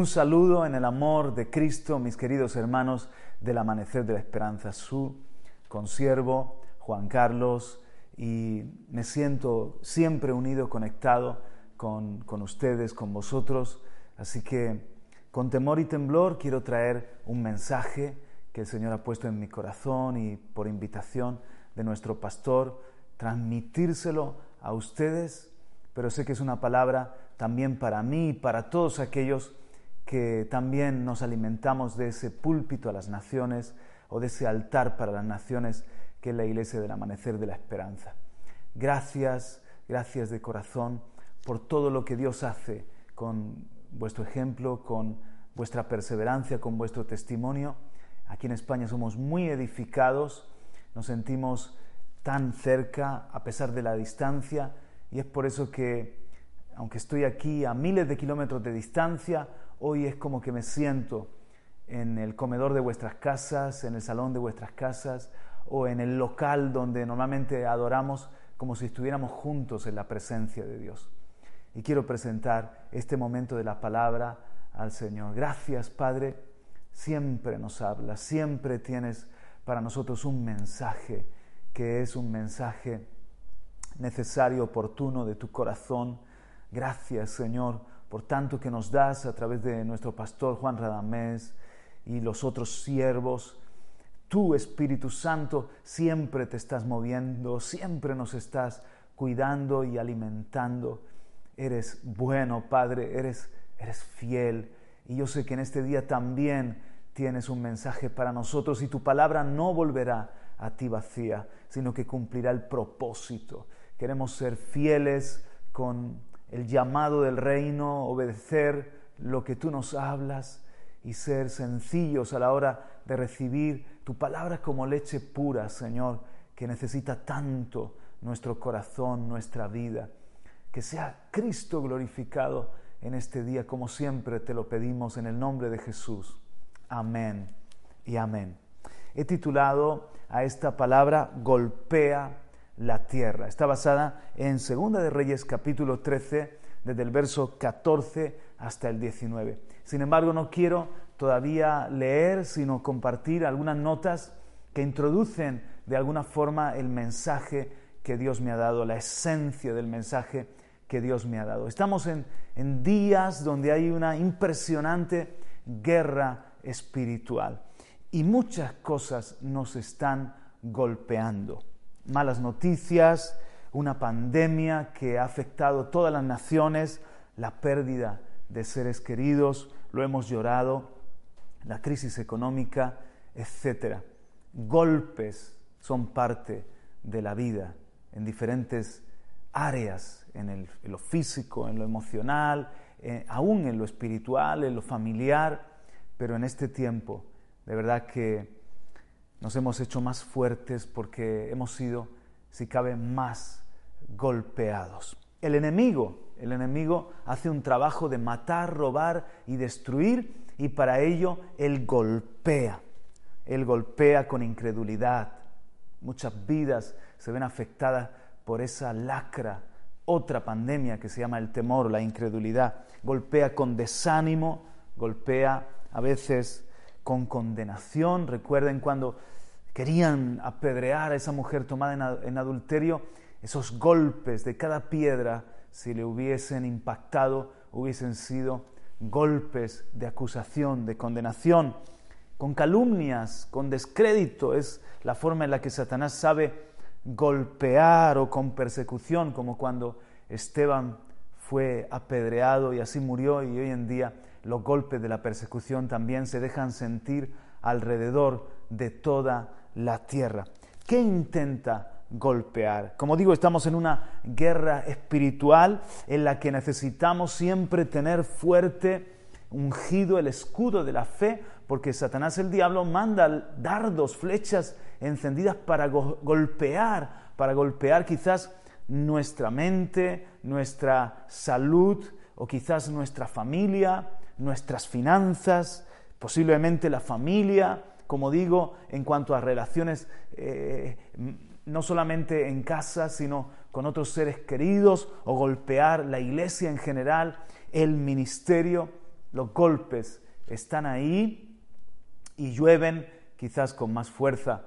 Un saludo en el amor de Cristo, mis queridos hermanos del Amanecer de la Esperanza, su consiervo Juan Carlos, y me siento siempre unido, conectado con, con ustedes, con vosotros, así que con temor y temblor quiero traer un mensaje que el Señor ha puesto en mi corazón y por invitación de nuestro pastor, transmitírselo a ustedes, pero sé que es una palabra también para mí y para todos aquellos que también nos alimentamos de ese púlpito a las naciones o de ese altar para las naciones que es la iglesia del amanecer de la esperanza. Gracias, gracias de corazón por todo lo que Dios hace con vuestro ejemplo, con vuestra perseverancia, con vuestro testimonio. Aquí en España somos muy edificados, nos sentimos tan cerca a pesar de la distancia y es por eso que, aunque estoy aquí a miles de kilómetros de distancia, Hoy es como que me siento en el comedor de vuestras casas, en el salón de vuestras casas o en el local donde normalmente adoramos como si estuviéramos juntos en la presencia de Dios. Y quiero presentar este momento de la palabra al Señor. Gracias, Padre. Siempre nos hablas, siempre tienes para nosotros un mensaje que es un mensaje necesario, oportuno de tu corazón. Gracias, Señor, por tanto que nos das a través de nuestro pastor Juan Radamés y los otros siervos. Tú, Espíritu Santo, siempre te estás moviendo, siempre nos estás cuidando y alimentando. Eres bueno, Padre, eres, eres fiel. Y yo sé que en este día también tienes un mensaje para nosotros y tu palabra no volverá a ti vacía, sino que cumplirá el propósito. Queremos ser fieles con el llamado del reino, obedecer lo que tú nos hablas y ser sencillos a la hora de recibir tu palabra como leche pura, Señor, que necesita tanto nuestro corazón, nuestra vida. Que sea Cristo glorificado en este día, como siempre te lo pedimos en el nombre de Jesús. Amén y amén. He titulado a esta palabra golpea la tierra. Está basada en Segunda de Reyes capítulo 13, desde el verso 14 hasta el 19. Sin embargo, no quiero todavía leer, sino compartir algunas notas que introducen de alguna forma el mensaje que Dios me ha dado, la esencia del mensaje que Dios me ha dado. Estamos en, en días donde hay una impresionante guerra espiritual y muchas cosas nos están golpeando malas noticias, una pandemia que ha afectado a todas las naciones, la pérdida de seres queridos, lo hemos llorado, la crisis económica, etc. Golpes son parte de la vida en diferentes áreas, en, lo físico, en lo emocional, eh, aún en lo espiritual, en lo familiar, pero en este tiempo, de verdad que nos hemos hecho más fuertes porque hemos sido, si cabe, más golpeados. El enemigo, el enemigo hace un trabajo de matar, robar y destruir y para ello él golpea. Él golpea con incredulidad. Muchas vidas se ven afectadas por esa lacra, otra pandemia que se llama el temor, la incredulidad. Golpea con desánimo, golpea a veces con condenación. Recuerden cuando querían apedrear a esa mujer tomada en, adulterio, esos golpes de cada piedra, si le hubiesen impactado, hubiesen sido golpes de acusación, de condenación, con calumnias, con descrédito. Es la forma en la que Satanás sabe golpear o con persecución, como cuando Esteban fue apedreado y así murió y hoy en día los golpes de la persecución también se dejan sentir alrededor de toda la tierra. ¿Qué intenta golpear? Como digo, estamos en una guerra espiritual en la que necesitamos siempre tener fuerte, ungido el escudo de la fe, porque Satanás el diablo manda dardos, flechas encendidas para golpear, para golpear quizás nuestra mente, nuestra salud o quizás nuestra familia, nuestras finanzas, posiblemente la familia, como digo, en cuanto a relaciones eh, no solamente en casa, sino con otros seres queridos, o golpear la iglesia en general, el ministerio, los golpes están ahí y llueven quizás con más fuerza.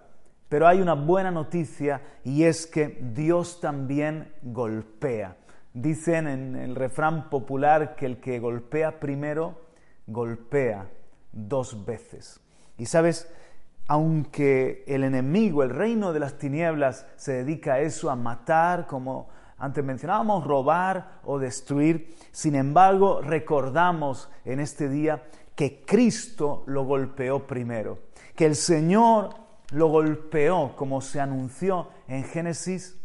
Pero hay una buena noticia y es que Dios también golpea. Dicen en el refrán popular que el que golpea primero, golpea dos veces. Y sabes, aunque el enemigo, el reino de las tinieblas, se dedica a eso, a matar, como antes mencionábamos, robar o destruir, sin embargo, recordamos en este día que Cristo lo golpeó primero, que el Señor lo golpeó, como se anunció en Génesis,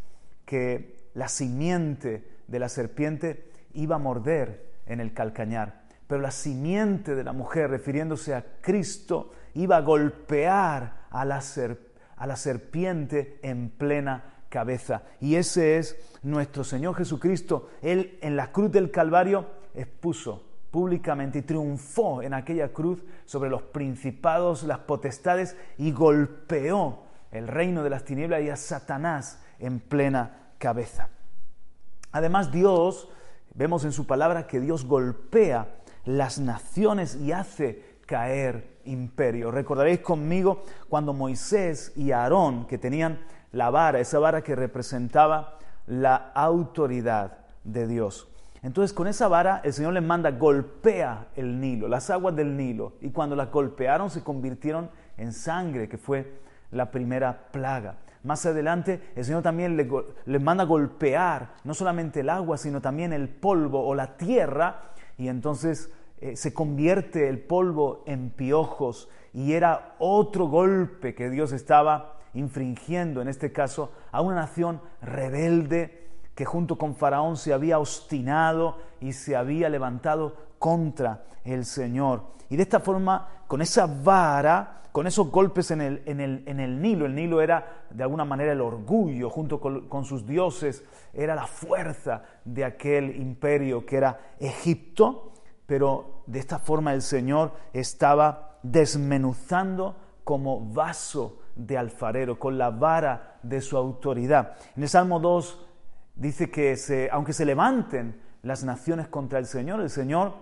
que la simiente de la serpiente iba a morder en el calcañar pero la simiente de la mujer, refiriéndose a Cristo, iba a golpear a la, a la serpiente en plena cabeza. Y ese es nuestro Señor Jesucristo. Él en la cruz del Calvario expuso públicamente y triunfó en aquella cruz sobre los principados, las potestades y golpeó el reino de las tinieblas y a Satanás en plena cabeza. Además Dios, vemos en su palabra que Dios golpea las naciones y hace caer imperio. Recordaréis conmigo cuando Moisés y Aarón, que tenían la vara, esa vara que representaba la autoridad de Dios. Entonces con esa vara el Señor les manda, golpea el Nilo, las aguas del Nilo, y cuando las golpearon se convirtieron en sangre, que fue la primera plaga. Más adelante el Señor también les le manda golpear no solamente el agua, sino también el polvo o la tierra, y entonces eh, se convierte el polvo en piojos y era otro golpe que Dios estaba infringiendo, en este caso, a una nación rebelde que junto con Faraón se había obstinado y se había levantado contra el Señor. Y de esta forma, con esa vara, con esos golpes en el, en el, Nilo, el Nilo era de alguna manera el orgullo, junto con sus dioses, era la fuerza de aquel imperio que era Egipto, pero de esta forma el Señor estaba desmenuzando como vaso de alfarero, con la vara de su autoridad. En el Salmo 2 dice que aunque se levanten las naciones contra el Señor, el Señor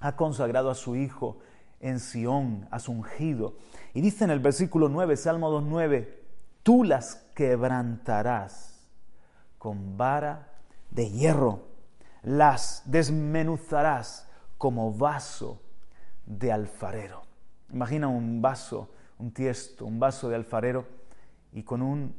ha consagrado a su Hijo en Sión, a su ungido. Y dice en el versículo 9, Salmo 2.9, tú las quebrantarás con vara de hierro, las desmenuzarás como vaso de alfarero. Imagina un vaso, un tiesto, un vaso de alfarero y con un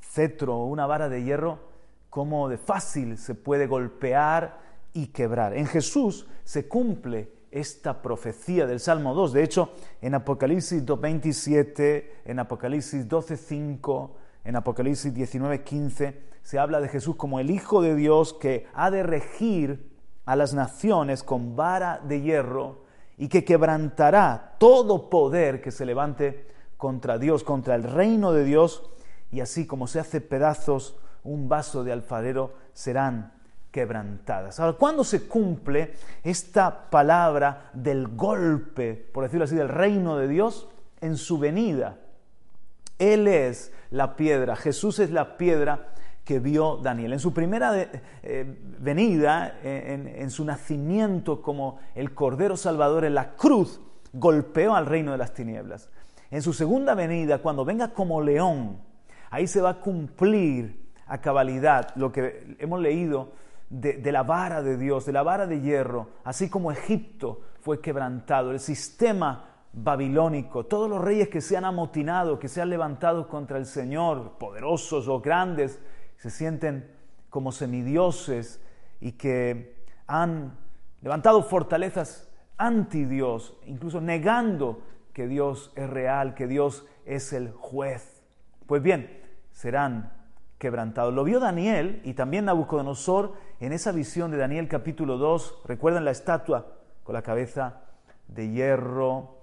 cetro o una vara de hierro, como de fácil se puede golpear y quebrar. En Jesús se cumple esta profecía del Salmo 2. De hecho, en Apocalipsis 2.27, en Apocalipsis 12.5, en Apocalipsis 19.15, se habla de Jesús como el Hijo de Dios que ha de regir a las naciones con vara de hierro y que quebrantará todo poder que se levante contra Dios, contra el reino de Dios, y así como se hace pedazos un vaso de alfarero, serán quebrantadas. Ahora, ¿cuándo se cumple esta palabra del golpe, por decirlo así, del reino de Dios? En su venida. Él es la piedra, Jesús es la piedra que vio Daniel. En su primera eh, venida, en, su nacimiento como el Cordero Salvador en la cruz, golpeó al reino de las tinieblas. En su segunda venida, cuando venga como león, ahí se va a cumplir a cabalidad lo que hemos leído de, la vara de Dios, de la vara de hierro, así como Egipto fue quebrantado, el sistema babilónico, todos los reyes que se han amotinado, que se han levantado contra el Señor, poderosos o grandes, se sienten como semidioses y que han levantado fortalezas anti Dios, incluso negando que Dios es real, que Dios es el juez. Pues bien, serán quebrantados. Lo vio Daniel y también Nabucodonosor en esa visión de Daniel capítulo 2. Recuerdan la estatua con la cabeza de hierro,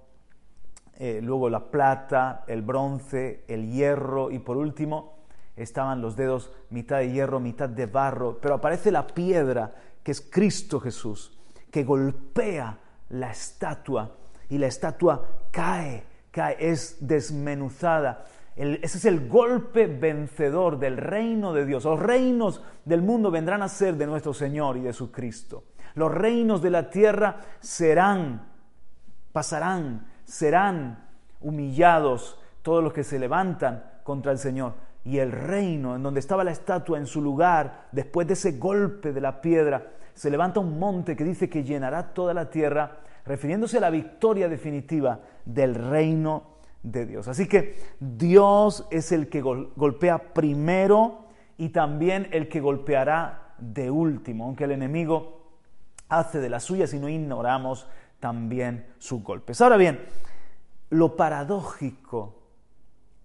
eh, luego la plata, el bronce, el hierro y por último estaban los dedos mitad de hierro, mitad de barro, pero aparece la piedra que es Cristo Jesús, que golpea la estatua y la estatua cae, cae, es desmenuzada. Ese es el golpe vencedor del reino de Dios. Los reinos del mundo vendrán a ser de nuestro Señor y de su Cristo. Los reinos de la tierra serán, pasarán, serán humillados todos los que se levantan contra el Señor. Y el reino, en donde estaba la estatua en su lugar, después de ese golpe de la piedra, se levanta un monte que dice que llenará toda la tierra, refiriéndose a la victoria definitiva del reino de Dios. Así que Dios es el que golpea primero y también el que golpeará de último, aunque el enemigo hace de las suyas y no ignoramos también sus golpes. Ahora bien, lo paradójico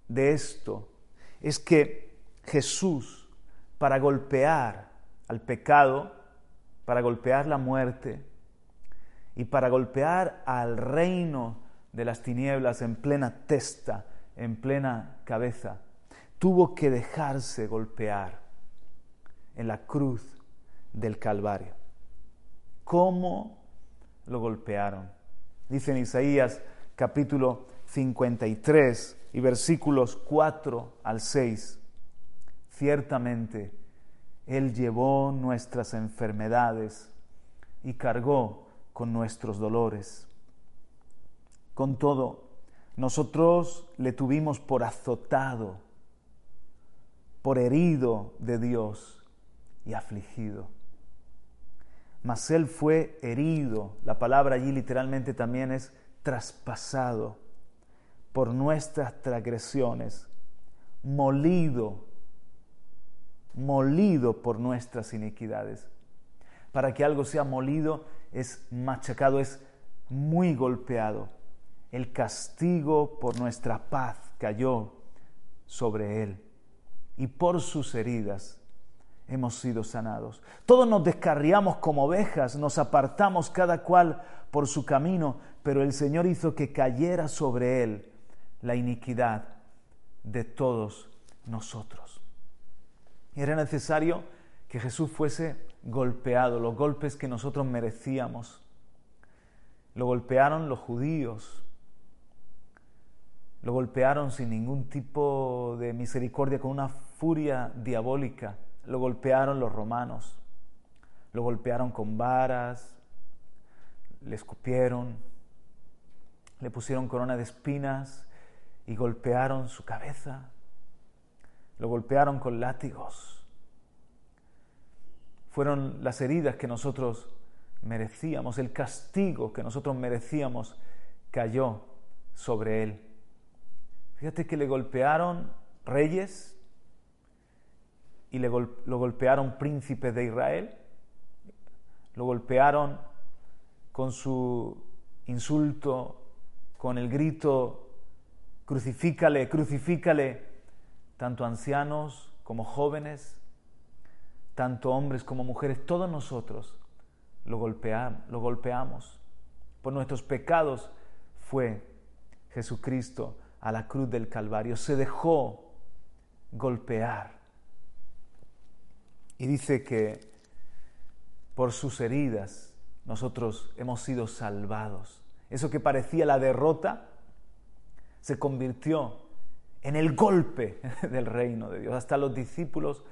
de esto es que Jesús, para golpear al pecado, para golpear la muerte y para golpear al reino de las tinieblas en plena testa, en plena cabeza, tuvo que dejarse golpear en la cruz del Calvario. ¿Cómo lo golpearon? Dice en Isaías capítulo 53 y versículos 4 al 6, ciertamente Él llevó nuestras enfermedades y cargó con nuestros dolores. Con todo, nosotros le tuvimos por azotado, por herido de Dios y afligido. Mas Él fue herido, la palabra allí literalmente también es traspasado por nuestras transgresiones, molido, molido por nuestras iniquidades. Para que algo sea molido es machacado, es muy golpeado. El castigo por nuestra paz cayó sobre él y por sus heridas hemos sido sanados. Todos nos descarriamos como ovejas, nos apartamos cada cual por su camino, pero el Señor hizo que cayera sobre él la iniquidad de todos nosotros. Era necesario que Jesús fuese golpeado, los golpes que nosotros merecíamos. Lo golpearon los judíos, lo golpearon sin ningún tipo de misericordia, con una furia diabólica. Lo golpearon los romanos, lo golpearon con varas, le escupieron, le pusieron corona de espinas y golpearon su cabeza, lo golpearon con látigos. Fueron las heridas que nosotros merecíamos, el castigo que nosotros merecíamos cayó sobre él. Fíjate que le golpearon reyes y le lo golpearon príncipes de Israel, lo golpearon con su insulto, con el grito crucifícale, crucifícale, tanto ancianos como jóvenes, tanto hombres como mujeres, todos nosotros lo, lo golpeamos. Por nuestros pecados fue Jesucristo a la cruz del Calvario, se dejó golpear. Y dice que por sus heridas nosotros hemos sido salvados. Eso que parecía la derrota, se convirtió en el golpe del reino de Dios. Hasta los discípulos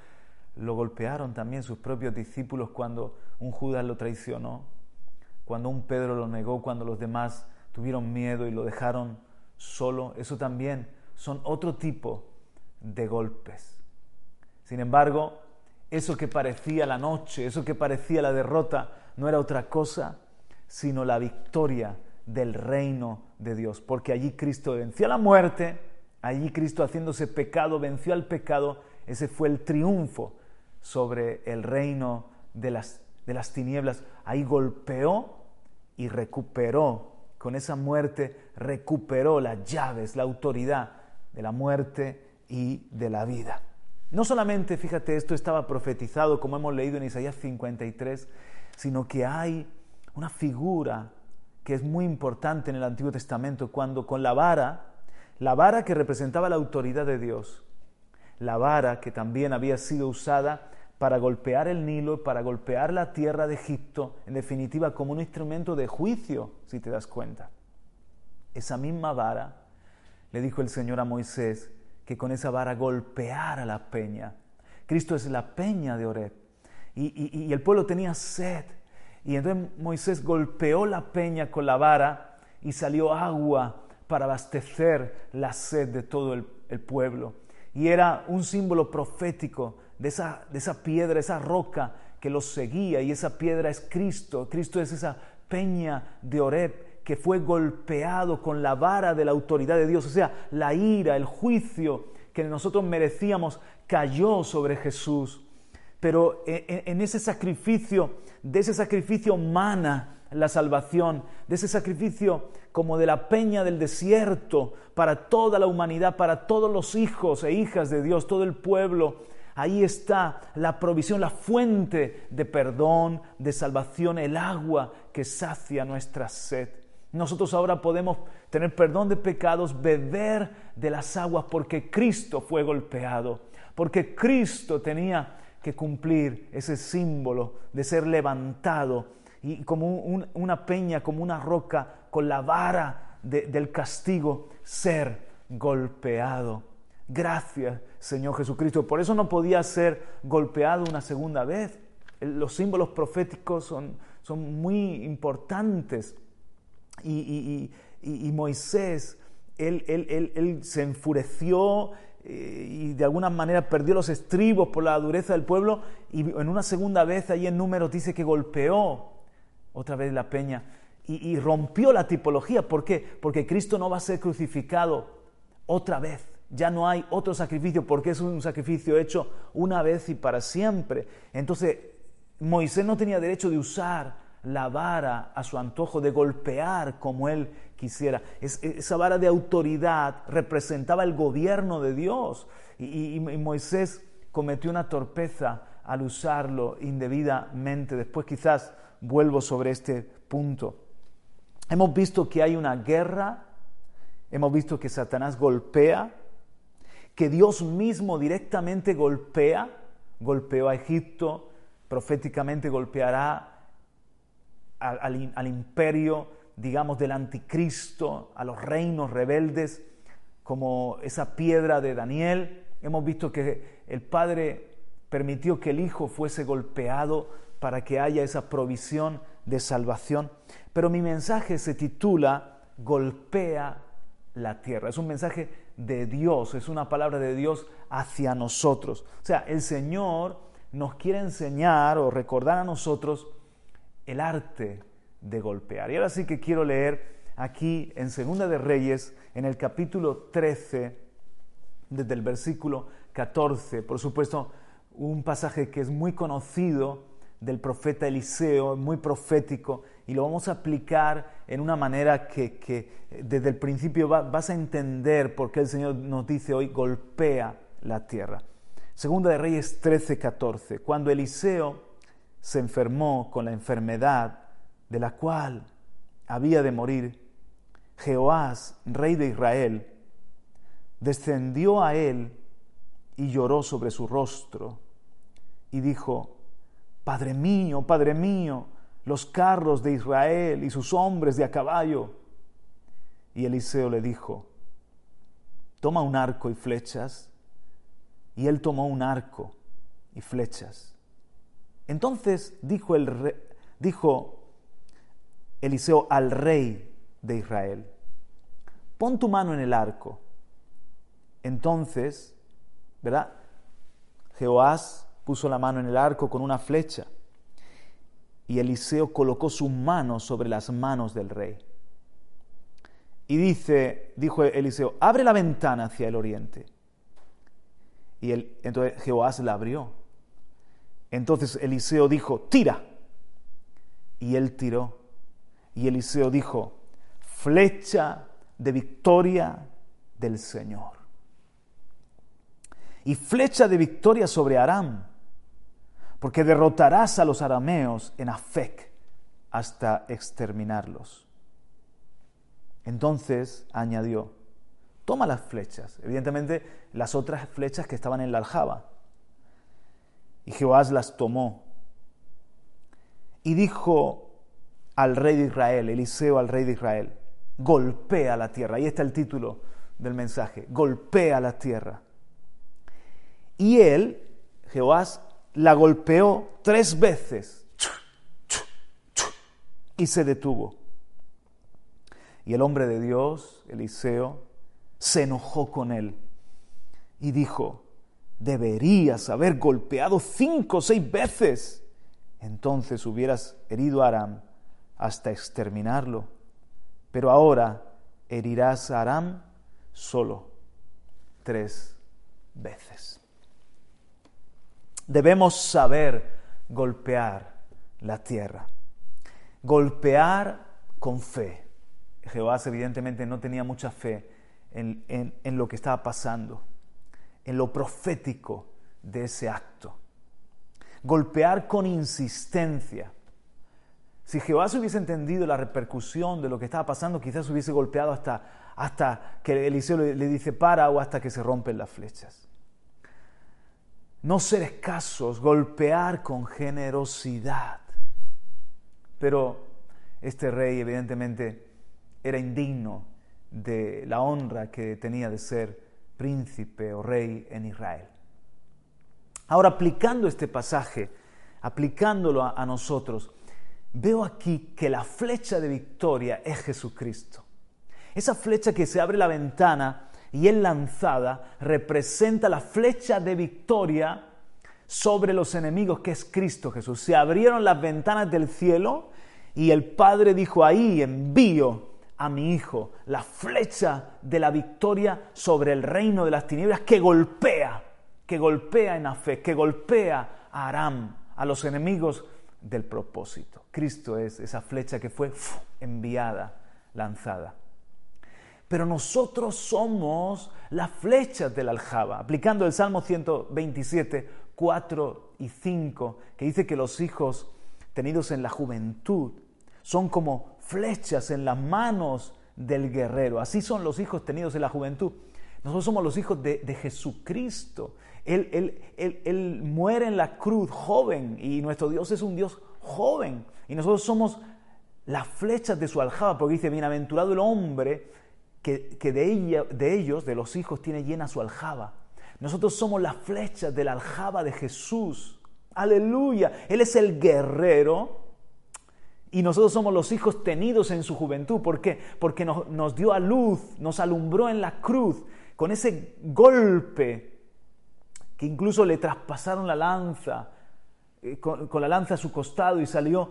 lo golpearon también, sus propios discípulos, cuando un Judas lo traicionó, cuando un Pedro lo negó, cuando los demás tuvieron miedo y lo dejaron solo. Eso también son otro tipo de golpes. Sin embargo, eso que parecía la noche, eso que parecía la derrota, no era otra cosa sino la victoria del reino de Dios, porque allí Cristo venció la muerte, allí Cristo haciéndose pecado, venció al pecado, ese fue el triunfo sobre el reino de las, de las tinieblas, ahí golpeó y recuperó, con esa muerte recuperó las llaves, la autoridad de la muerte y de la vida. No solamente, fíjate, esto estaba profetizado, como hemos leído en Isaías 53, sino que hay una figura que es muy importante en el Antiguo Testamento, cuando con la vara, la vara que representaba la autoridad de Dios, la vara que también había sido usada para golpear el Nilo, para golpear la tierra de Egipto, en definitiva como un instrumento de juicio, si te das cuenta. Esa misma vara, le dijo el Señor a Moisés, que con esa vara golpeara la peña. Cristo es la peña de Oreb. Y, y el pueblo tenía sed. Y entonces Moisés golpeó la peña con la vara y salió agua para abastecer la sed de todo el, pueblo. Y era un símbolo profético de esa, de esa piedra, esa roca que los seguía. Y esa piedra es Cristo. Cristo es esa peña de Oreb que fue golpeado con la vara de la autoridad de Dios. O sea, la ira, el juicio que nosotros merecíamos cayó sobre Jesús. Pero en ese sacrificio de ese sacrificio mana la salvación, de ese sacrificio como de la peña del desierto para toda la humanidad, para todos los hijos e hijas de Dios, todo el pueblo. Ahí está la provisión, la fuente de perdón, de salvación, el agua que sacia nuestra sed. Nosotros ahora podemos tener perdón de pecados, beber de las aguas porque Cristo fue golpeado, porque Cristo tenía que cumplir ese símbolo de ser levantado y como una peña, como una roca, con la vara del castigo, ser golpeado. Gracias, Señor Jesucristo. Por eso no podía ser golpeado una segunda vez. Los símbolos proféticos son, son muy importantes. Y, Moisés, él, él, se enfureció, eh, y de alguna manera perdió los estribos por la dureza del pueblo y en una segunda vez ahí en números dice que golpeó otra vez la peña y, y, rompió la tipología. ¿Por qué? Porque Cristo no va a ser crucificado otra vez. Ya no hay otro sacrificio porque es un sacrificio hecho una vez y para siempre. Entonces Moisés no tenía derecho de usar la vara a su antojo, de golpear como él quisiera. esa vara de autoridad representaba el gobierno de Dios y, Moisés cometió una torpeza al usarlo indebidamente. Después quizás vuelvo sobre este punto. Hemos visto que hay una guerra, hemos visto que Satanás golpea, que Dios mismo directamente golpea, golpeó a Egipto, proféticamente golpeará al, imperio, digamos, del anticristo, a los reinos rebeldes, como esa piedra de Daniel. Hemos visto que el Padre permitió que el Hijo fuese golpeado para que haya esa provisión de salvación. Pero mi mensaje se titula Golpea la tierra. Es un mensaje de Dios, es una palabra de Dios hacia nosotros. O sea, el Señor nos quiere enseñar o recordar a nosotros el arte de golpear. Y ahora sí que quiero leer aquí en Segunda de Reyes, en el capítulo 13, desde el versículo 14, por supuesto, un pasaje que es muy conocido del profeta Eliseo, muy profético, y lo vamos a aplicar en una manera que, desde el principio vas a entender por qué el Señor nos dice hoy, golpea la tierra. Segunda de Reyes 13, 14, cuando Eliseo se enfermó con la enfermedad de la cual había de morir, Jehoás, rey de Israel, descendió a él y lloró sobre su rostro y dijo, Padre mío, Padre mío, los carros de Israel y sus hombres de a caballo. Y Eliseo le dijo, toma un arco y flechas. Y él tomó un arco y flechas. Entonces dijo, el dijo Eliseo al rey de Israel, pon tu mano en el arco. Entonces, ¿verdad? Jehoás puso la mano en el arco con una flecha y Eliseo colocó su mano sobre las manos del rey. Y dice, dijo Eliseo, abre la ventana hacia el oriente. Y él, entonces Jehoás la abrió. Entonces Eliseo dijo, tira. Y él tiró. Y Eliseo dijo, flecha de victoria del Señor. Y flecha de victoria sobre Aram, porque derrotarás a los arameos en Afec hasta exterminarlos. Entonces añadió, toma las flechas, evidentemente las otras flechas que estaban en la aljaba. Y Jehová las tomó y dijo al rey de Israel, Eliseo al rey de Israel, golpea la tierra. Ahí está el título del mensaje, golpea la tierra. Y él, Jehová, la golpeó tres veces y se detuvo. Y el hombre de Dios, Eliseo, se enojó con él y dijo, deberías haber golpeado cinco o seis veces. Entonces hubieras herido a Aram hasta exterminarlo. Pero ahora herirás a Aram solo tres veces. Debemos saber golpear la tierra, golpear con fe. Jehová evidentemente no tenía mucha fe en, en lo que estaba pasando, en lo profético de ese acto. Golpear con insistencia si Jehová se hubiese entendido la repercusión de lo que estaba pasando, quizás hubiese golpeado hasta, hasta que Eliseo le, le dice para o hasta que se rompen las flechas. No ser escasos, golpear con generosidad. Pero este rey evidentemente era indigno de la honra que tenía de ser príncipe o rey en Israel. Ahora, aplicando este pasaje, aplicándolo a nosotros, veo aquí que la flecha de victoria es Jesucristo. Esa flecha que se abre la ventana y es lanzada representa la flecha de victoria sobre los enemigos que es Cristo Jesús. Se abrieron las ventanas del cielo y el Padre dijo ahí envío a mi Hijo la flecha de la victoria sobre el reino de las tinieblas que golpea, que golpea en fe, que golpea a Aram, a los enemigos del propósito. Cristo es esa flecha que fue enviada, lanzada. Pero nosotros somos las flechas del aljaba. Aplicando el Salmo 127, 4 y 5, que dice que los hijos tenidos en la juventud son como flechas en las manos del guerrero. Así son los hijos tenidos en la juventud. Nosotros somos los hijos de, de Jesucristo. Él, muere en la cruz joven y nuestro Dios es un Dios joven. Y nosotros somos las flechas de su aljaba, porque dice, bienaventurado el hombre que, de, ella, de ellos, de los hijos, tiene llena su aljaba. Nosotros somos las flechas de la aljaba de Jesús. Aleluya. Él es el guerrero y nosotros somos los hijos tenidos en su juventud. ¿Por qué? Porque nos, dio a luz, nos alumbró en la cruz con ese golpe que incluso le traspasaron la lanza, eh, con, la lanza a su costado y salió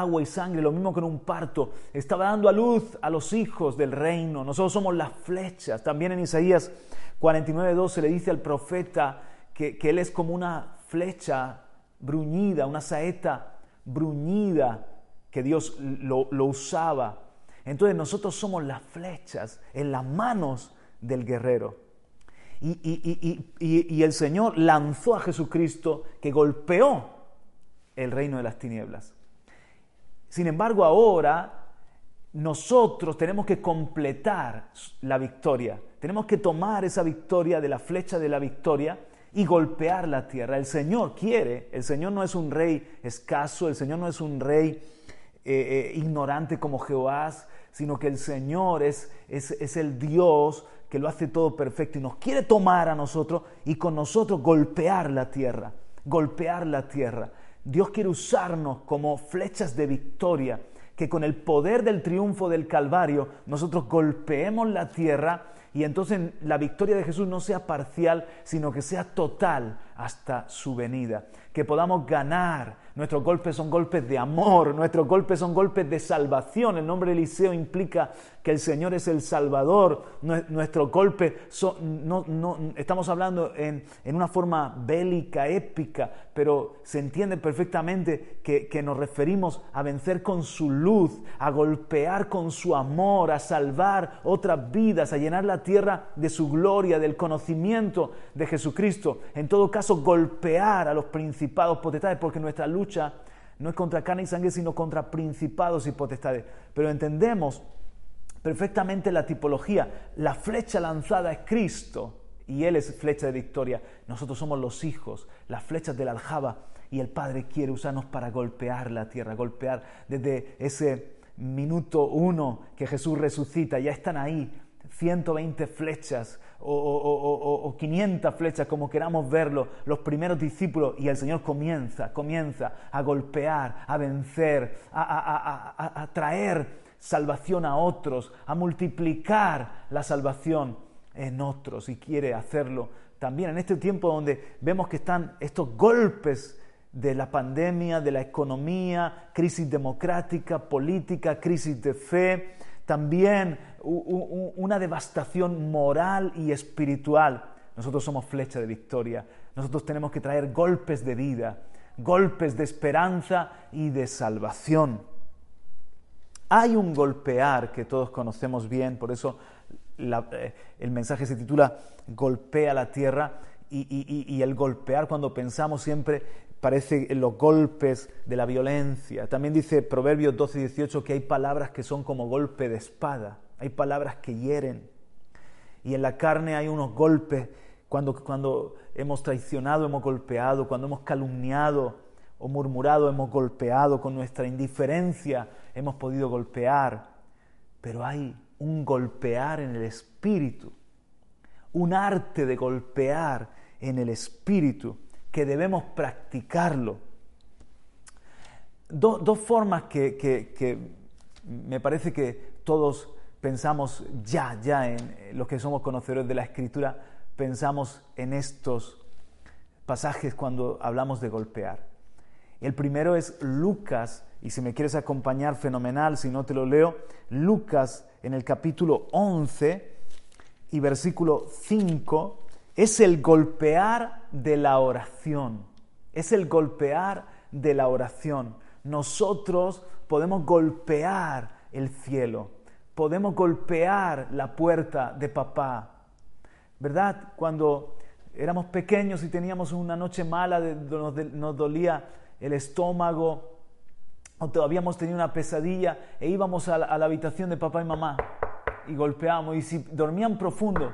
agua y sangre, lo mismo que en un parto. Estaba dando a luz a los hijos del reino. Nosotros somos las flechas. También en Isaías 49.2 se le dice al profeta que, él es como una flecha bruñida, una saeta bruñida que Dios lo, lo usaba. Entonces nosotros somos las flechas en las manos del guerrero. Y, el Señor lanzó a Jesucristo que golpeó el reino de las tinieblas. Sin embargo, ahora nosotros tenemos que completar la victoria. Tenemos que tomar esa victoria de la flecha de la victoria y golpear la tierra. El Señor quiere, el Señor no es un rey escaso, el Señor no es un rey eh, eh, ignorante como Jehová, sino que el Señor es, es, es el Dios que lo hace todo perfecto y nos quiere tomar a nosotros y con nosotros golpear la tierra, golpear la tierra. Dios quiere usarnos como flechas de victoria, que con el poder del triunfo del Calvario nosotros golpeemos la tierra y entonces la victoria de Jesús no sea parcial, sino que sea total hasta su venida. Que podamos ganar. Nuestros golpes son golpes de amor, nuestros golpes son golpes de salvación. El nombre de Eliseo implica que el Señor es el Salvador. Nuestros golpes no, estamos hablando en una forma bélica, épica, pero se entiende perfectamente que, que, nos referimos a vencer con su luz, a golpear con su amor, a salvar otras vidas, a llenar la tierra de su gloria, del conocimiento de Jesucristo. En todo caso, golpear a los principados potestades, porque nuestra lucha no es contra carne y sangre, sino contra principados y potestades. Pero entendemos perfectamente la tipología. La flecha lanzada es Cristo y Él es flecha de victoria. Nosotros somos los hijos, las flechas de la aljaba. Y el Padre quiere usarnos para golpear la tierra, golpear desde ese minuto uno que Jesús resucita, ya están ahí 120 flechas o, 500 flechas, como queramos verlo, los primeros discípulos, y el Señor comienza, comienza a golpear, a vencer, a, a traer salvación a otros, a multiplicar la salvación en otros y quiere hacerlo también en este tiempo donde vemos que están estos golpes de la pandemia, de la economía, crisis democrática, política, crisis de fe, también una devastación moral y espiritual. Nosotros somos flecha de victoria. Nosotros tenemos que traer golpes de vida, golpes de esperanza y de salvación. Hay un golpear que todos conocemos bien, por eso eh, el mensaje se titula Golpea la tierra y, el golpear cuando pensamos siempre parece los golpes de la violencia. También dice Proverbios 12 y 18 que hay palabras que son como golpe de espada, hay palabras que hieren. Y en la carne hay unos golpes cuando, cuando hemos traicionado, hemos golpeado, cuando hemos calumniado o murmurado, hemos golpeado, con nuestra indiferencia hemos podido golpear. Pero hay un golpear en el espíritu, un arte de golpear en el espíritu que debemos practicarlo. dos formas que, me parece que todos pensamos ya, ya en los que somos conocedores de la escritura, pensamos en estos pasajes cuando hablamos de golpear. El primero es Lucas, y si me quieres acompañar, fenomenal, si no te lo leo, Lucas en el capítulo 11 y versículo 5 es el golpear de la oración. Es el golpear de la oración. Nosotros podemos golpear el cielo, podemos golpear la puerta de papá. ¿Verdad? Cuando éramos pequeños y teníamos una noche mala, nos dolía el estómago, o todavía hemos tenido una pesadilla e íbamos a la, habitación de papá y mamá y golpeábamos y si dormían profundo,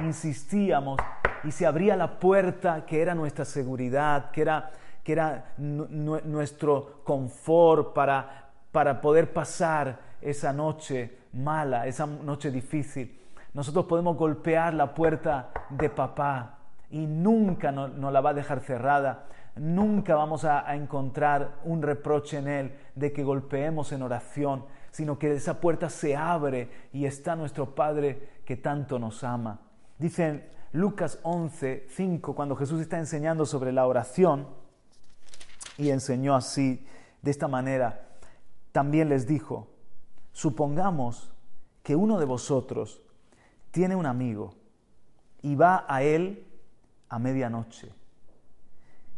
insistíamos y se abría la puerta que era nuestra seguridad, que era, que era nuestro confort para, para poder pasar esa noche mala, esa noche difícil. Nosotros podemos golpear la puerta de papá y nunca nos la va a dejar cerrada nunca vamos a, encontrar un reproche en Él de que golpeemos en oración, sino que esa puerta se abre y está nuestro Padre que tanto nos ama. Dice Lucas 11, 5, cuando Jesús está enseñando sobre la oración, y enseñó así, de esta manera, también les dijo, supongamos que uno de vosotros tiene un amigo y va a él a medianoche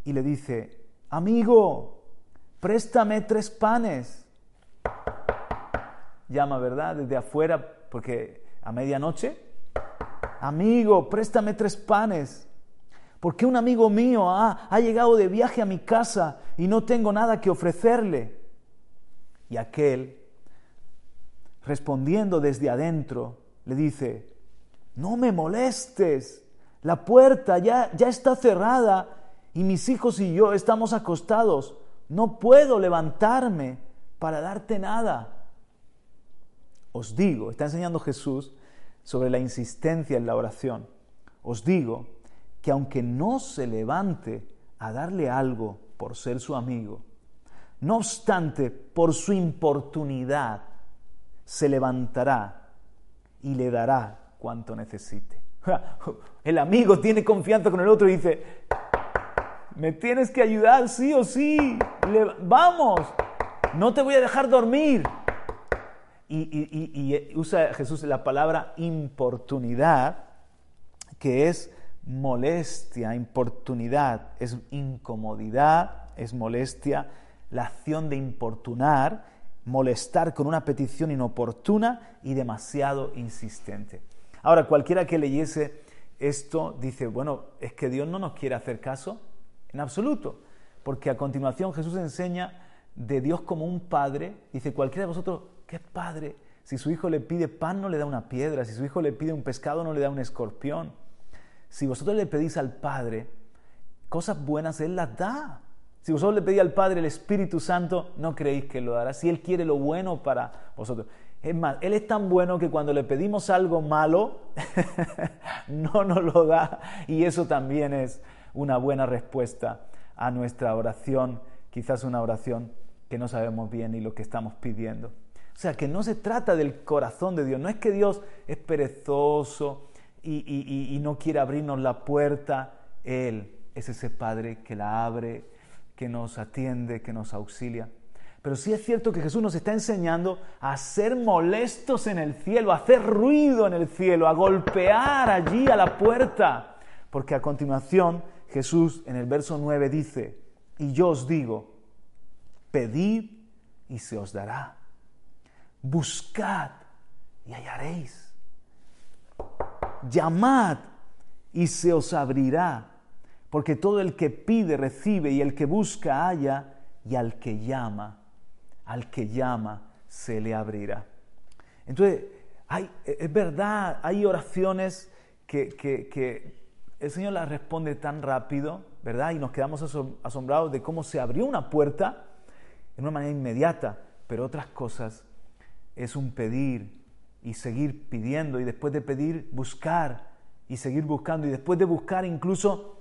y le dice, amigo, préstame tres panes. Llama, ¿verdad? Desde afuera, porque a medianoche, amigo, préstame tres panes. Porque un amigo mío ha, llegado de viaje a mi casa y no tengo nada que ofrecerle. Y aquel, respondiendo desde adentro, le dice, no me molestes, la puerta ya, ya está cerrada y mis hijos y yo estamos acostados. No puedo levantarme para darte nada. Os digo, está enseñando Jesús sobre la insistencia en la oración. Os digo que aunque no se levante a darle algo por ser su amigo, no obstante, por su importunidad, se levantará y le dará cuanto necesite. El amigo tiene confianza con el otro y dice, me tienes que ayudar sí o sí, vamos, no te voy a dejar dormir. Y, usa Jesús la palabra importunidad, que es molestia, importunidad, es incomodidad, es molestia, la acción de importunar, molestar con una petición inoportuna y demasiado insistente. Ahora, cualquiera que leyese esto dice, bueno, es que Dios no nos quiere hacer caso en absoluto, porque a continuación Jesús enseña de Dios como un padre, dice, cualquiera de vosotros, ¿qué padre? Si su hijo le pide pan, no le da una piedra, si su hijo le pide un pescado, no le da un escorpión. Si vosotros le pedís al Padre cosas buenas, Él las da. Si vosotros le pedís al Padre el Espíritu Santo, no creéis que lo dará. Si Él quiere lo bueno para vosotros. Es más, Él es tan bueno que cuando le pedimos algo malo, no nos lo da. Y eso también es una buena respuesta a nuestra oración, quizás una oración que no sabemos bien ni lo que estamos pidiendo. O sea, que no se trata del corazón de Dios, no es que Dios es perezoso y, y no quiere abrirnos la puerta, Él es ese Padre que la abre, que nos atiende, que nos auxilia. Pero sí es cierto que Jesús nos está enseñando a ser molestos en el cielo, a hacer ruido en el cielo, a golpear allí a la puerta. Porque a continuación Jesús en el verso 9 dice, y yo os digo, pedid y se os dará. Buscad y hallaréis. Llamad y se os abrirá. Porque todo el que pide recibe y el que busca halla y al que llama, al que llama se le abrirá. Entonces, es verdad, hay oraciones que, que el Señor las responde tan rápido, ¿verdad? Y nos quedamos asombrados de cómo se abrió una puerta en una manera inmediata, pero otras cosas es un pedir y seguir pidiendo y después de pedir buscar y seguir buscando y después de buscar incluso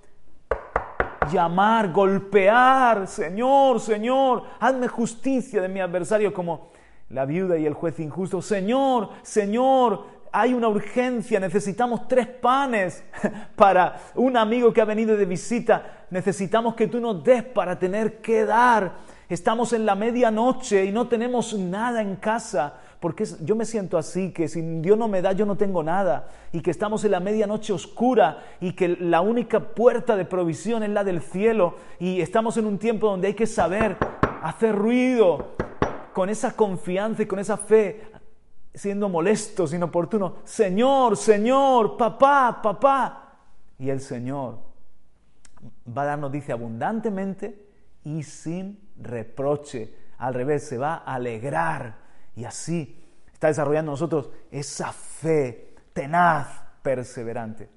llamar, golpear, Señor, Señor, hazme justicia de mi adversario como la viuda y el juez injusto, Señor, Señor, hay una urgencia, necesitamos tres panes para un amigo que ha venido de visita, necesitamos que tú nos des para tener que dar. Estamos en la medianoche y no tenemos nada en casa, porque yo me siento así, que si Dios no me da, yo no tengo nada, y que estamos en la medianoche oscura y que la única puerta de provisión es la del cielo, y estamos en un tiempo donde hay que saber hacer ruido con esa confianza y con esa fe, siendo molestos, inoportunos, Señor, Señor, papá, papá. Y el Señor va a darnos, dice, abundantemente y sin reproche. Al revés, se va a alegrar y así está desarrollando nosotros esa fe tenaz, perseverante.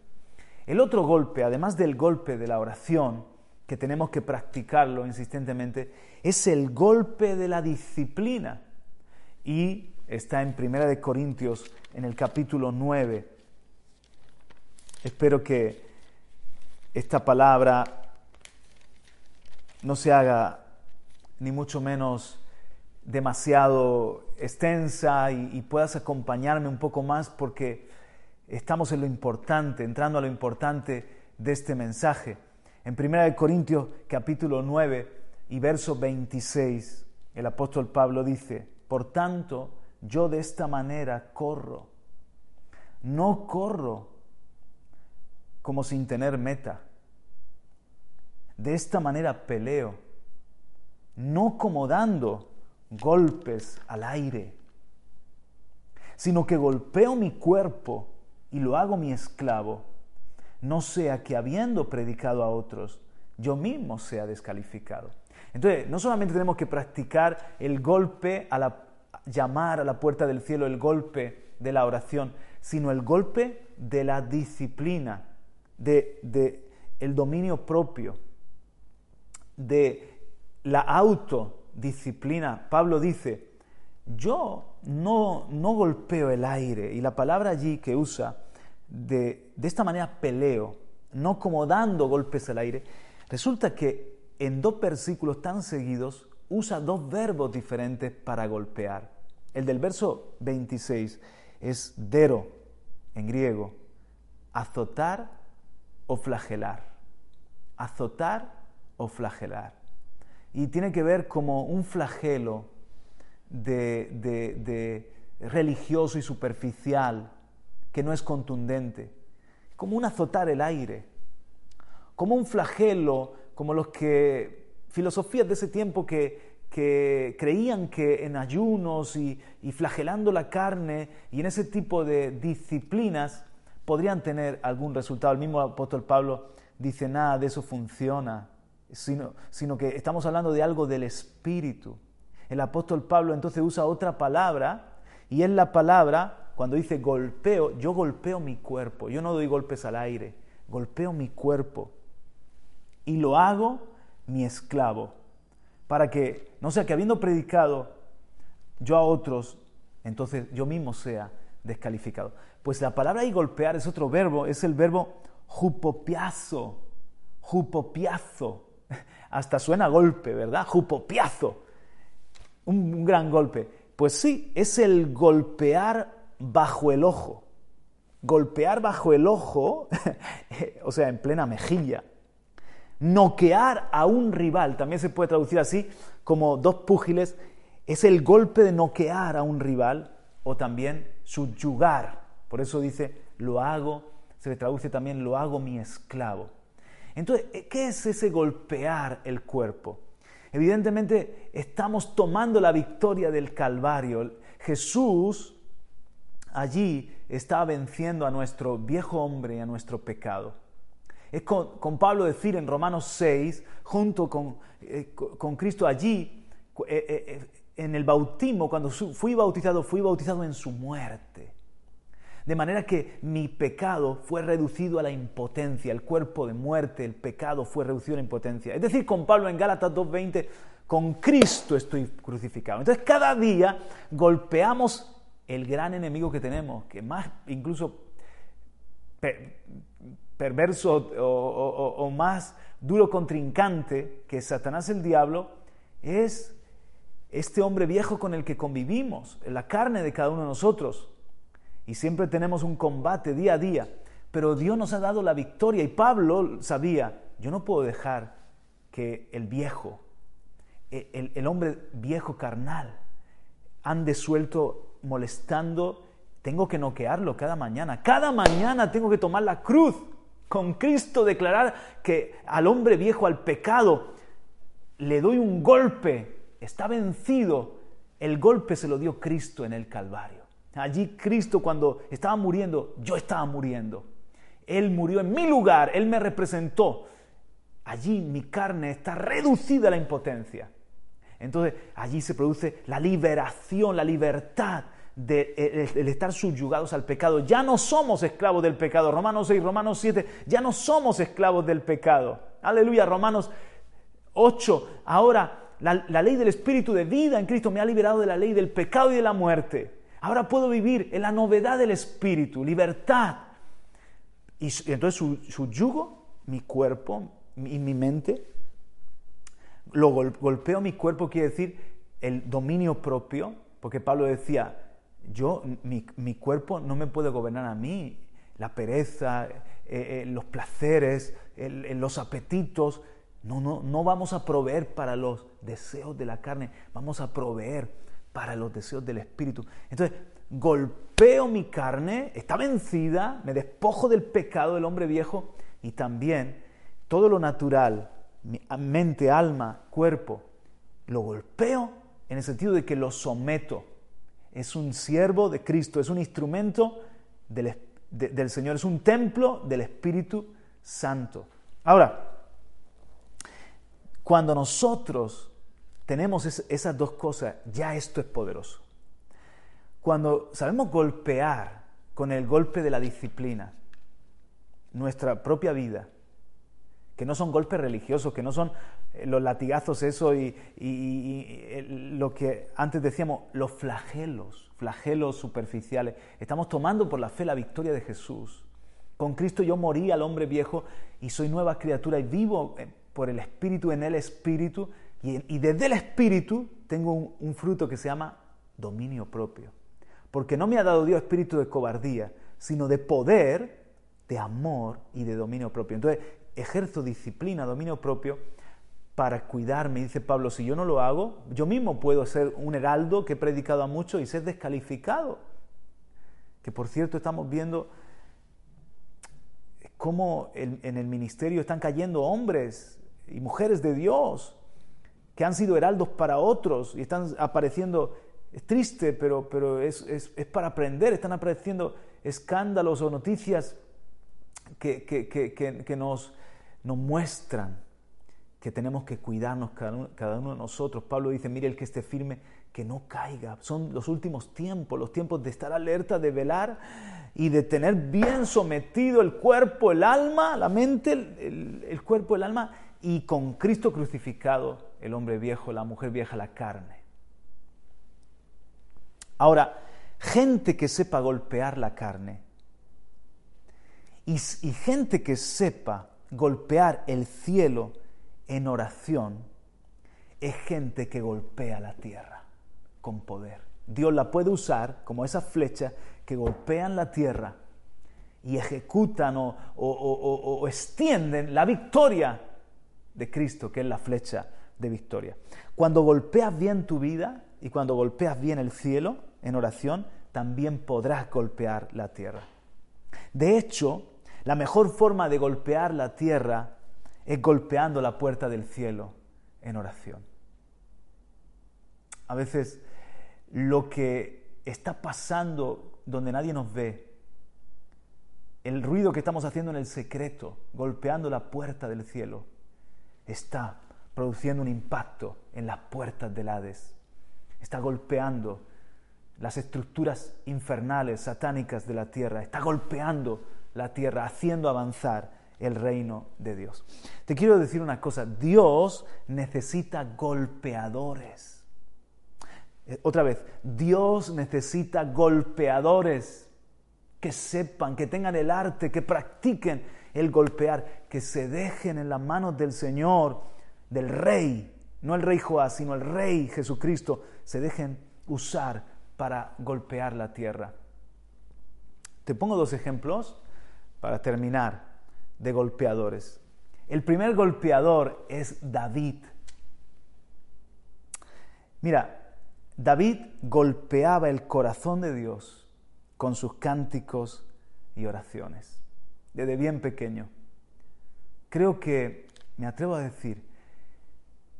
El otro golpe, además del golpe de la oración, que tenemos que practicarlo insistentemente, es el golpe de la disciplina. Y está en Primera de Corintios, en el capítulo 9. Espero que esta palabra no se haga ni mucho menos demasiado extensa y, puedas acompañarme un poco más porque estamos en lo importante, entrando a lo importante de este mensaje. En Primera de Corintios capítulo 9 y verso 26, el apóstol Pablo dice, por tanto, yo de esta manera corro. No corro como sin tener meta. De esta manera peleo, no como dando golpes al aire, sino que golpeo mi cuerpo y lo hago mi esclavo, no sea que habiendo predicado a otros, yo mismo sea descalificado. Entonces, no solamente tenemos que practicar el golpe a la llamar a la puerta del cielo el golpe de la oración, sino el golpe de la disciplina, de, el dominio propio, de la autodisciplina. Pablo dice, yo no, no golpeo el aire, y la palabra allí que usa de, de esta manera peleo, no como dando golpes al aire, resulta que en dos versículos tan seguidos usa dos verbos diferentes para golpear. El del verso 26 es dero en griego, azotar o flagelar. Azotar o flagelar. Y tiene que ver como un flagelo de, de religioso y superficial que no es contundente. Como un azotar el aire. como un flagelo, como los que, filosofías de ese tiempo que, creían que en ayunos y, flagelando la carne y en ese tipo de disciplinas podrían tener algún resultado. El mismo apóstol Pablo dice, nada de eso funciona, sino que estamos hablando de algo del espíritu. El apóstol Pablo entonces usa otra palabra y es la palabra cuando dice golpeo, yo golpeo mi cuerpo, yo no doy golpes al aire, golpeo mi cuerpo y lo hago mi esclavo, para que, no sea que habiendo predicado yo a otros, entonces yo mismo sea descalificado. Pues la palabra y golpear es otro verbo, es el verbo jupopiazo, jupopiazo. Hasta suena golpe, ¿verdad? Jupopiazo. Un, gran golpe. Pues sí, es el golpear bajo el ojo. Golpear bajo el ojo, o sea, en plena mejilla. Noquear a un rival, también se puede traducir así, como dos púgiles, es el golpe de noquear a un rival o también subyugar. Por eso dice, lo hago, se le traduce también, lo hago mi esclavo. Entonces, ¿qué es ese golpear el cuerpo? Evidentemente estamos tomando la victoria del Calvario. Jesús allí está venciendo a nuestro viejo hombre y a nuestro pecado. Es con, Pablo decir en Romanos 6, junto con, eh, con Cristo allí, eh, eh, en el bautismo, cuando fui bautizado, fui bautizado en su muerte. De manera que mi pecado fue reducido a la impotencia, el cuerpo de muerte, el pecado fue reducido a la impotencia. Es decir, con Pablo en Gálatas 2.20, con Cristo estoy crucificado. Entonces cada día golpeamos el gran enemigo que tenemos, que más incluso perverso o, más duro contrincante que Satanás el diablo, es este hombre viejo con el que convivimos, la carne de cada uno de nosotros. Y siempre tenemos un combate día a día, pero Dios nos ha dado la victoria y Pablo sabía, yo no puedo dejar que el viejo, e, el, el hombre viejo carnal, ande suelto molestando, tengo que noquearlo cada mañana. Cada mañana tengo que tomar la cruz con Cristo declarar que al hombre viejo, al pecado, le doy un golpe, está vencido. El golpe se lo dio Cristo en el Calvario. Allí Cristo cuando estaba muriendo, yo estaba muriendo. Él murió en mi lugar, Él me representó. Allí mi carne está reducida a la impotencia. Entonces allí se produce la liberación, la libertad de el, estar subyugados al pecado. Ya no somos esclavos del pecado. Romanos 6, Romanos 7, ya no somos esclavos del pecado. Aleluya, Romanos 8. Ahora la, ley del Espíritu de vida en Cristo me ha liberado de la ley del pecado y de la muerte. Ahora puedo vivir en la novedad del Espíritu, libertad. Y, entonces su, yugo, mi cuerpo y mi mente, lo golpeo mi cuerpo, quiere decir el dominio propio, porque Pablo decía, yo, mi, cuerpo no me puede gobernar a mí. La pereza, eh, eh, los placeres, los apetitos. No, no, no vamos a proveer para los deseos de la carne, vamos a proveer para los deseos del espíritu. Entonces, golpeo mi carne, está vencida, me despojo del pecado del hombre viejo y también todo lo natural, mente, alma, cuerpo, lo golpeo en el sentido de que lo someto es un siervo de Cristo, es un instrumento del, Señor, es un templo del Espíritu Santo. Ahora, cuando nosotros tenemos esas dos cosas, ya esto es poderoso. Cuando sabemos golpear con el golpe de la disciplina nuestra propia vida, que no son golpes religiosos, que no son los latigazos, eso y, lo que antes decíamos, los flagelos, flagelos superficiales. Estamos tomando por la fe la victoria de Jesús. Con Cristo yo morí al hombre viejo y soy nueva criatura y vivo eh, por el Espíritu en el Espíritu y, desde el Espíritu tengo un, un fruto que se llama dominio propio. Porque no me ha dado Dios espíritu de cobardía, sino de poder, de amor y de dominio propio. Entonces, ejerzo disciplina, dominio propio para cuidarme. Dice Pablo, si yo no lo hago, yo mismo puedo ser un heraldo que he predicado a muchos y ser descalificado. Que por cierto estamos viendo cómo en el ministerio están cayendo hombres y mujeres de Dios que han sido heraldos para otros y están apareciendo, es triste, pero, pero es, es, es para aprender, están apareciendo escándalos o noticias que, que, que, que nos, nos muestran que tenemos que cuidarnos cada uno, de nosotros. Pablo dice, mire el que esté firme, que no caiga. Son los últimos tiempos, los tiempos de estar alerta, de velar y de tener bien sometido el cuerpo, el alma, la mente, el, cuerpo, el alma y con Cristo crucificado, el hombre viejo, la mujer vieja, la carne. Ahora, gente que sepa golpear la carne y gente que sepa golpear el cielo en oración es gente que golpea la tierra con poder. Dios la puede usar como esa flecha que golpean la tierra y ejecutan o, o, extienden la victoria de Cristo, que es la flecha de victoria. Cuando golpeas bien tu vida y cuando golpeas bien el cielo en oración, también podrás golpear la tierra. De hecho, la mejor forma de golpear la tierra es golpeando la puerta del cielo en oración. A veces lo que está pasando donde nadie nos ve, el ruido que estamos haciendo en el secreto, golpeando la puerta del cielo, está produciendo un impacto en las puertas del Hades. Está golpeando las estructuras infernales, satánicas de la tierra. Está golpeando la tierra, haciendo avanzar el reino de Dios. Te quiero decir una cosa, Dios necesita golpeadores. Eh, otra vez, Dios necesita golpeadores que sepan, que tengan el arte, que practiquen el golpear, que se dejen en las manos del Señor, del Rey, no el Rey Joás, sino el Rey Jesucristo, se dejen usar para golpear la tierra. Te pongo dos ejemplos para terminar de golpeadores. El primer golpeador es David. Mira, David golpeaba el corazón de Dios con sus cánticos y oraciones desde bien pequeño. Creo que me atrevo a decir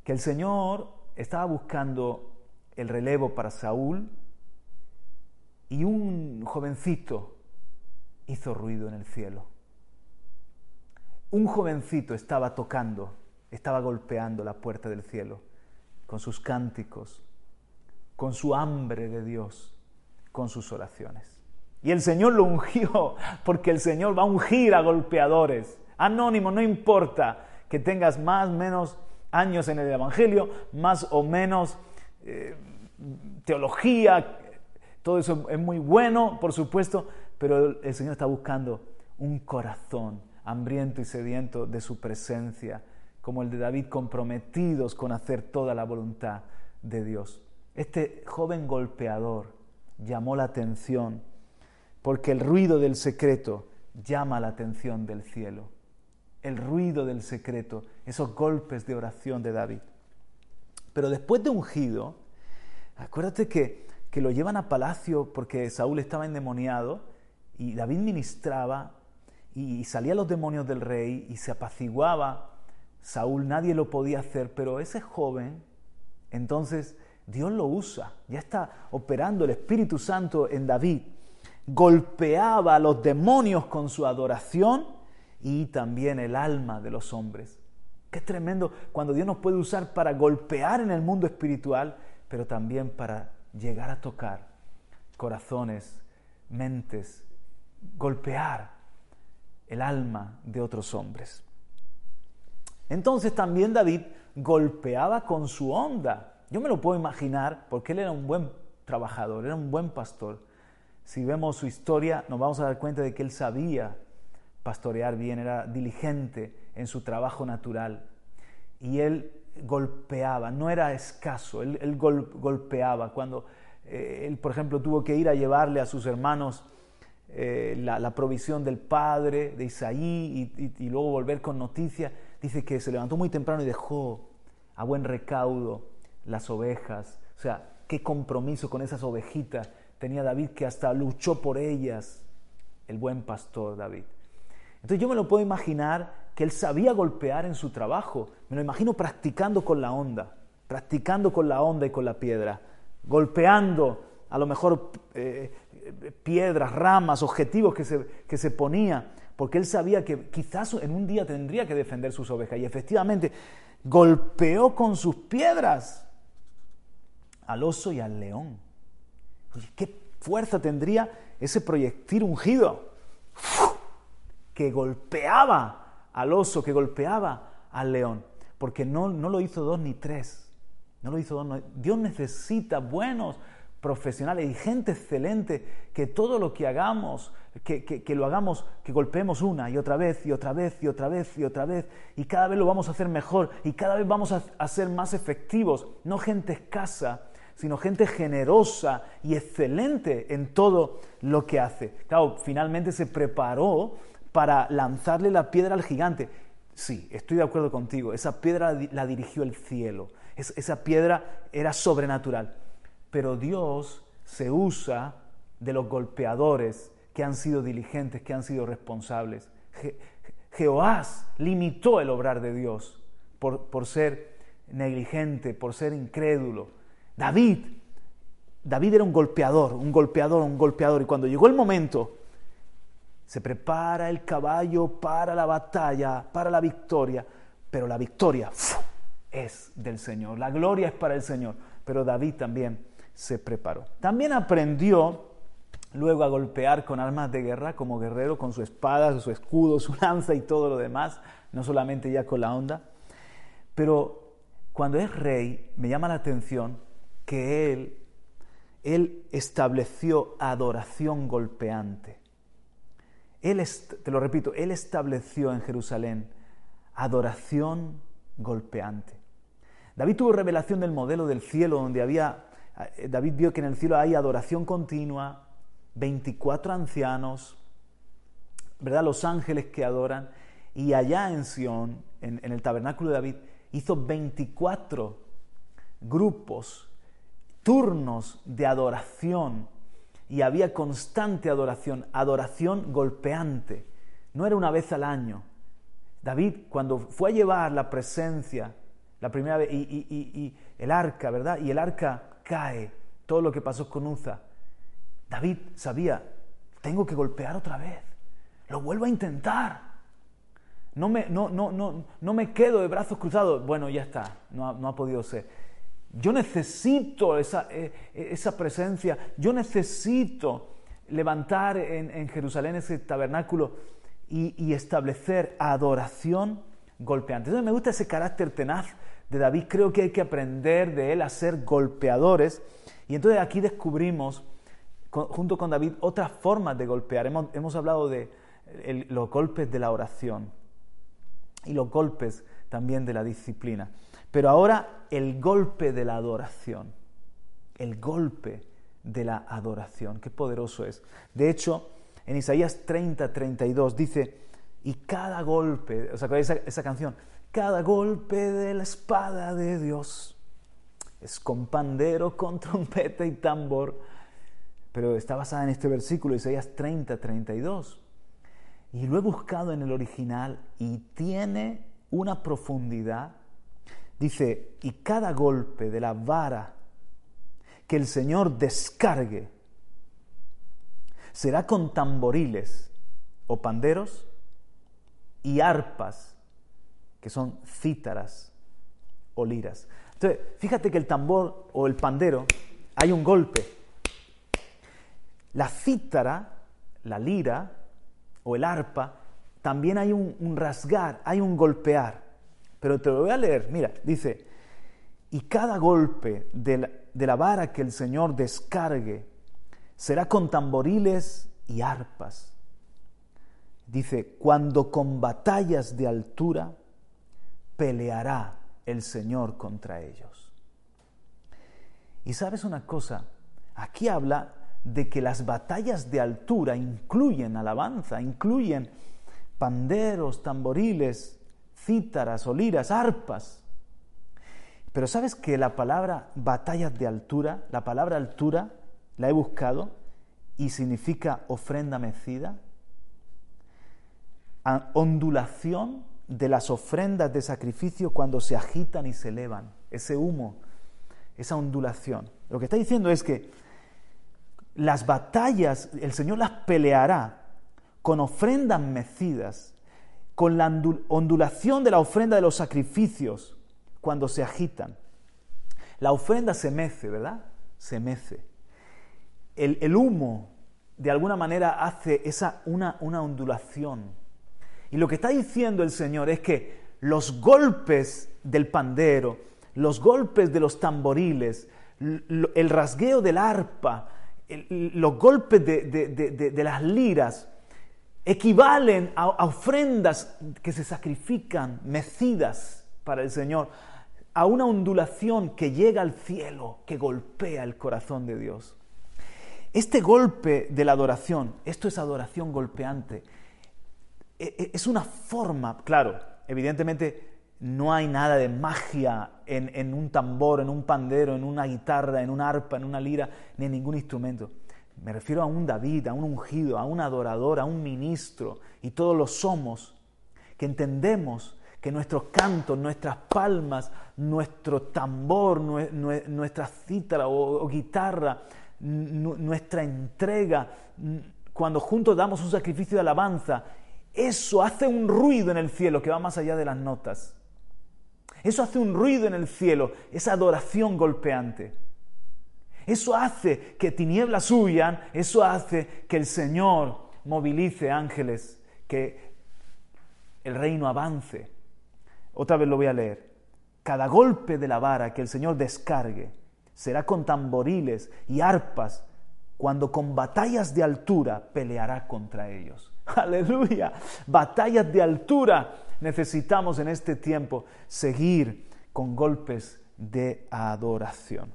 que el Señor estaba buscando el relevo para Saúl y un jovencito hizo ruido en el cielo. Un jovencito estaba tocando, estaba golpeando la puerta del cielo con sus cánticos, con su hambre de Dios, con sus oraciones. Y el Señor lo ungió, porque el Señor va a ungir a golpeadores. Anónimo, no importa que tengas más o menos años en el Evangelio, más o menos eh, teología, todo eso es muy bueno, por supuesto, pero el Señor está buscando un corazón hambriento y sediento de su presencia, como el de David, comprometidos con hacer toda la voluntad de Dios. Este joven golpeador llamó la atención porque el ruido del secreto llama la atención del cielo. El ruido del secreto, esos golpes de oración de David. Pero después de ungido, acuérdate que, que lo llevan a palacio porque Saúl estaba endemoniado y David ministraba y salían los demonios del rey y se apaciguaba. Saúl nadie lo podía hacer, pero ese joven, entonces Dios lo usa, ya está operando el Espíritu Santo en David golpeaba a los demonios con su adoración y también el alma de los hombres. Qué tremendo cuando Dios nos puede usar para golpear en el mundo espiritual, pero también para llegar a tocar corazones, mentes, golpear el alma de otros hombres. Entonces también David golpeaba con su onda. Yo me lo puedo imaginar porque él era un buen trabajador, era un buen pastor si vemos su historia, nos vamos a dar cuenta de que él sabía pastorear bien, era diligente en su trabajo natural. Y él golpeaba, no era escaso, él, golpeaba. Cuando eh, él, por ejemplo, tuvo que ir a llevarle a sus hermanos eh, la, provisión del padre de Isaí y, luego volver con noticias, dice que se levantó muy temprano y dejó a buen recaudo las ovejas. O sea, qué compromiso con esas ovejitas tenía David que hasta luchó por ellas, el buen pastor David. Entonces yo me lo puedo imaginar que él sabía golpear en su trabajo. Me lo imagino practicando con la onda, practicando con la onda y con la piedra, golpeando a lo mejor eh, piedras, ramas, objetivos que se, que se ponía, porque él sabía que quizás en un día tendría que defender sus ovejas. Y efectivamente golpeó con sus piedras al oso y al león. ¿Qué fuerza tendría ese proyectil ungido que golpeaba al oso, que golpeaba al león? Porque no, no lo hizo dos ni tres. No lo hizo. Dios necesita buenos profesionales y gente excelente que todo lo que hagamos, que, que, lo hagamos, que golpeemos una y otra vez y otra vez y otra vez y otra vez y cada vez lo vamos a hacer mejor y cada vez vamos a, a ser más efectivos, no gente escasa sino gente generosa y excelente en todo lo que hace. Claro, finalmente se preparó para lanzarle la piedra al gigante. Sí, estoy de acuerdo contigo, esa piedra la dirigió el cielo, esa piedra era sobrenatural, pero Dios se usa de los golpeadores que han sido diligentes, que han sido responsables. Jehoás limitó el obrar de Dios por, por ser negligente, por ser incrédulo, David, David era un golpeador, un golpeador, un golpeador. Y cuando llegó el momento, se prepara el caballo para la batalla, para la victoria. Pero la victoria es del Señor, la gloria es para el Señor. Pero David también se preparó. También aprendió luego a golpear con armas de guerra como guerrero, con su espada, su escudo, su lanza y todo lo demás, no solamente ya con la onda. Pero cuando es rey, me llama la atención que él, él estableció adoración golpeante. Él, te lo repito, él estableció en Jerusalén adoración golpeante. David tuvo revelación del modelo del cielo donde había, David vio que en el cielo hay adoración continua, 24 ancianos, ¿verdad? Los ángeles que adoran. Y allá en Sión, en, el tabernáculo de David, hizo 24 grupos turnos de adoración y había constante adoración, adoración golpeante. No era una vez al año. David, cuando fue a llevar la presencia, la primera vez, y, el arca, ¿verdad? Y el arca cae, todo lo que pasó con Uza. David sabía, tengo que golpear otra vez, lo vuelvo a intentar. No me, no, no, no, no me quedo de brazos cruzados. Bueno, ya está, no no ha podido ser. Yo necesito esa, eh, esa presencia, yo necesito levantar en, Jerusalén ese tabernáculo y, establecer adoración golpeante. Entonces me gusta ese carácter tenaz de David, creo que hay que aprender de él a ser golpeadores. Y entonces aquí descubrimos, junto con David, otras formas de golpear. Hemos, hablado de los golpes de la oración y los golpes también de la disciplina. Pero ahora el golpe de la adoración, el golpe de la adoración, qué poderoso es. De hecho, en Isaías 30, 32 dice, y cada golpe, ¿os acordáis esa, esa canción? Cada golpe de la espada de Dios es con pandero, con trompeta y tambor. Pero está basada en este versículo, Isaías 30, 32. Y lo he buscado en el original y tiene una profundidad Dice, y cada golpe de la vara que el Señor descargue será con tamboriles o panderos y arpas, que son cítaras o liras. Entonces, fíjate que el tambor o el pandero hay un golpe. La cítara, la lira o el arpa, también hay un, rasgar, hay un golpear. Pero te lo voy a leer. Mira, dice, y cada golpe de la, vara que el Señor descargue será con tamboriles y arpas. Dice, cuando con batallas de altura peleará el Señor contra ellos. Y sabes una cosa, aquí habla de que las batallas de altura incluyen alabanza, incluyen panderos, tamboriles, cítaras o liras, arpas. Pero sabes que la palabra batallas de altura, la palabra altura, la he buscado y significa ofrenda mecida. ondulación de las ofrendas de sacrificio cuando se agitan y se elevan, ese humo, esa ondulación. Lo que está diciendo es que las batallas el Señor las peleará con ofrendas mecidas, con la ondulación de la ofrenda de los sacrificios cuando se agitan. La ofrenda se mece, ¿verdad? Se mece. El, humo, de alguna manera, hace esa, una, una ondulación. Y lo que está diciendo el Señor es que los golpes del pandero, los golpes de los tamboriles, el rasgueo del arpa, los golpes de, las liras equivalen a, ofrendas que se sacrifican, mecidas para el Señor, a una ondulación que llega al cielo, que golpea el corazón de Dios. Este golpe de la adoración, esto es adoración golpeante, es una forma, claro, evidentemente no hay nada de magia en, un tambor, en un pandero, en una guitarra, en un arpa, en una lira, ni en ningún instrumento. Me refiero a un David, a un ungido, a un adorador, a un ministro, y todos lo somos, que entendemos que nuestros cantos, nuestras palmas, nuestro tambor, nuestra cítara o, guitarra, nuestra entrega, cuando juntos damos un sacrificio de alabanza, eso hace un ruido en el cielo que va más allá de las notas. Eso hace un ruido en el cielo, esa adoración golpeante. Eso hace que tinieblas huyan, eso hace que el Señor movilice ángeles, que el reino avance. Otra vez lo voy a leer. Cada golpe de la vara que el Señor descargue será con tamboriles y arpas, cuando con batallas de altura peleará contra ellos. Aleluya, batallas de altura necesitamos en este tiempo seguir con golpes de adoración.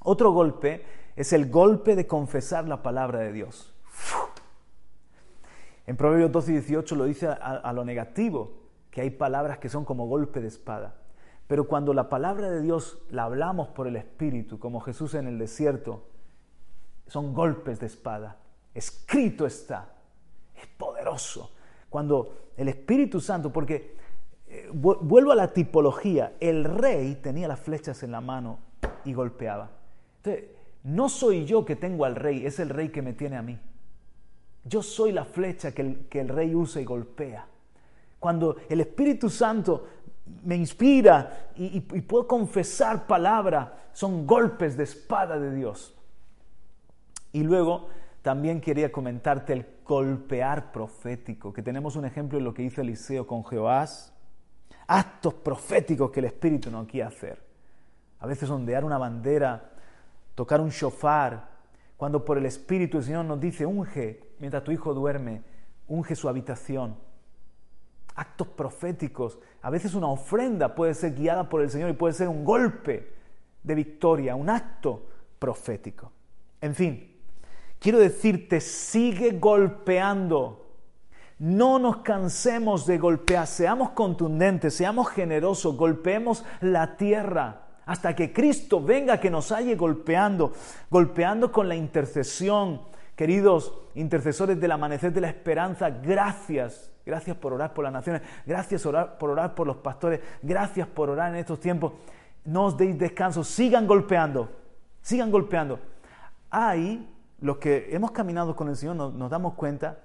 Otro golpe es el golpe de confesar la palabra de Dios. En Proverbios 12 y 18 lo dice a, lo negativo, que hay palabras que son como golpe de espada. Pero cuando la palabra de Dios la hablamos por el Espíritu, como Jesús en el desierto, son golpes de espada. Escrito está. Es poderoso. Cuando el Espíritu Santo, porque eh, vuelvo a la tipología, el rey tenía las flechas en la mano y golpeaba. Entonces, no soy yo que tengo al rey, es el rey que me tiene a mí. Yo soy la flecha que el, que el rey usa y golpea. Cuando el Espíritu Santo me inspira y, y, puedo confesar palabra, son golpes de espada de Dios. Y luego también quería comentarte el golpear profético, que tenemos un ejemplo en lo que hizo Eliseo con Jehoás, actos proféticos que el Espíritu no quiere hacer. A veces ondear una bandera, tocar un shofar, cuando por el Espíritu el Señor nos dice, unge mientras tu hijo duerme, unge su habitación. Actos proféticos, a veces una ofrenda puede ser guiada por el Señor y puede ser un golpe de victoria, un acto profético. En fin, Quiero decirte, sigue golpeando. No nos cansemos de golpear, seamos contundentes, seamos generosos, golpeemos la tierra hasta que Cristo venga que nos halle golpeando, golpeando con la intercesión. Queridos intercesores del amanecer de la esperanza, gracias, gracias por orar por las naciones, gracias por orar por los pastores, gracias por orar en estos tiempos. No os deis descanso, sigan golpeando, sigan golpeando. Hay los que hemos caminado con el Señor nos, damos cuenta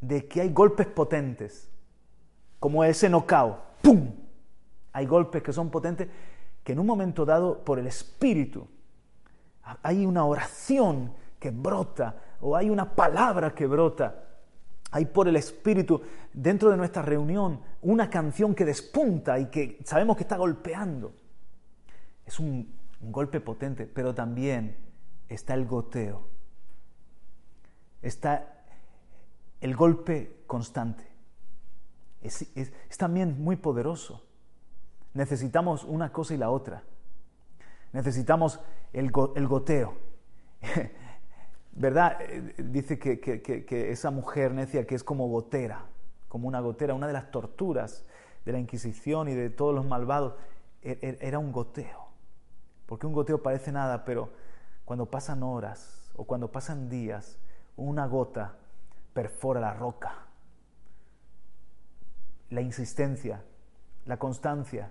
de que hay golpes potentes, como ese nocao, ¡pum! Hay golpes que son potentes que en un momento dado por el Espíritu hay una oración que brota o hay una palabra que brota. Hay por el Espíritu dentro de nuestra reunión una canción que despunta y que sabemos que está golpeando. Es un golpe potente, pero también está el goteo está el golpe constante. Es, también muy poderoso. Necesitamos una cosa y la otra. Necesitamos el, goteo. ¿Verdad? Eh, dice que, que, esa mujer necia que es como gotera, como una gotera, una de las torturas de la Inquisición y de todos los malvados, e, e, era un goteo. Porque un goteo parece nada, pero cuando pasan horas o cuando pasan días, una gota perfora la roca. la insistencia, la constancia.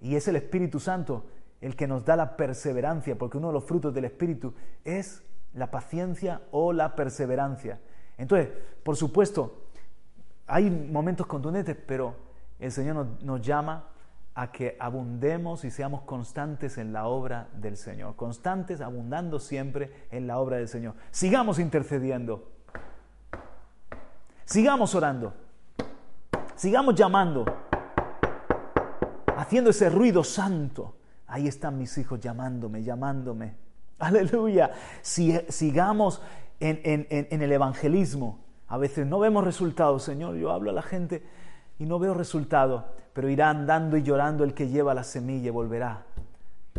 Y es el Espíritu Santo el que nos da la perseverancia, porque uno de los frutos del Espíritu es la paciencia o la perseverancia. Entonces, por supuesto, hay momentos contundentes, pero el Señor nos, llama a que abundemos y seamos constantes en la obra del Señor, constantes, abundando siempre en la obra del Señor. Sigamos intercediendo, sigamos orando, sigamos llamando, haciendo ese ruido santo. Ahí están mis hijos llamándome, llamándome. Aleluya. sigamos en, en el evangelismo. A veces no vemos resultados, Señor. Yo hablo a la gente y no veo resultado, pero irá andando y llorando el que lleva la semilla y volverá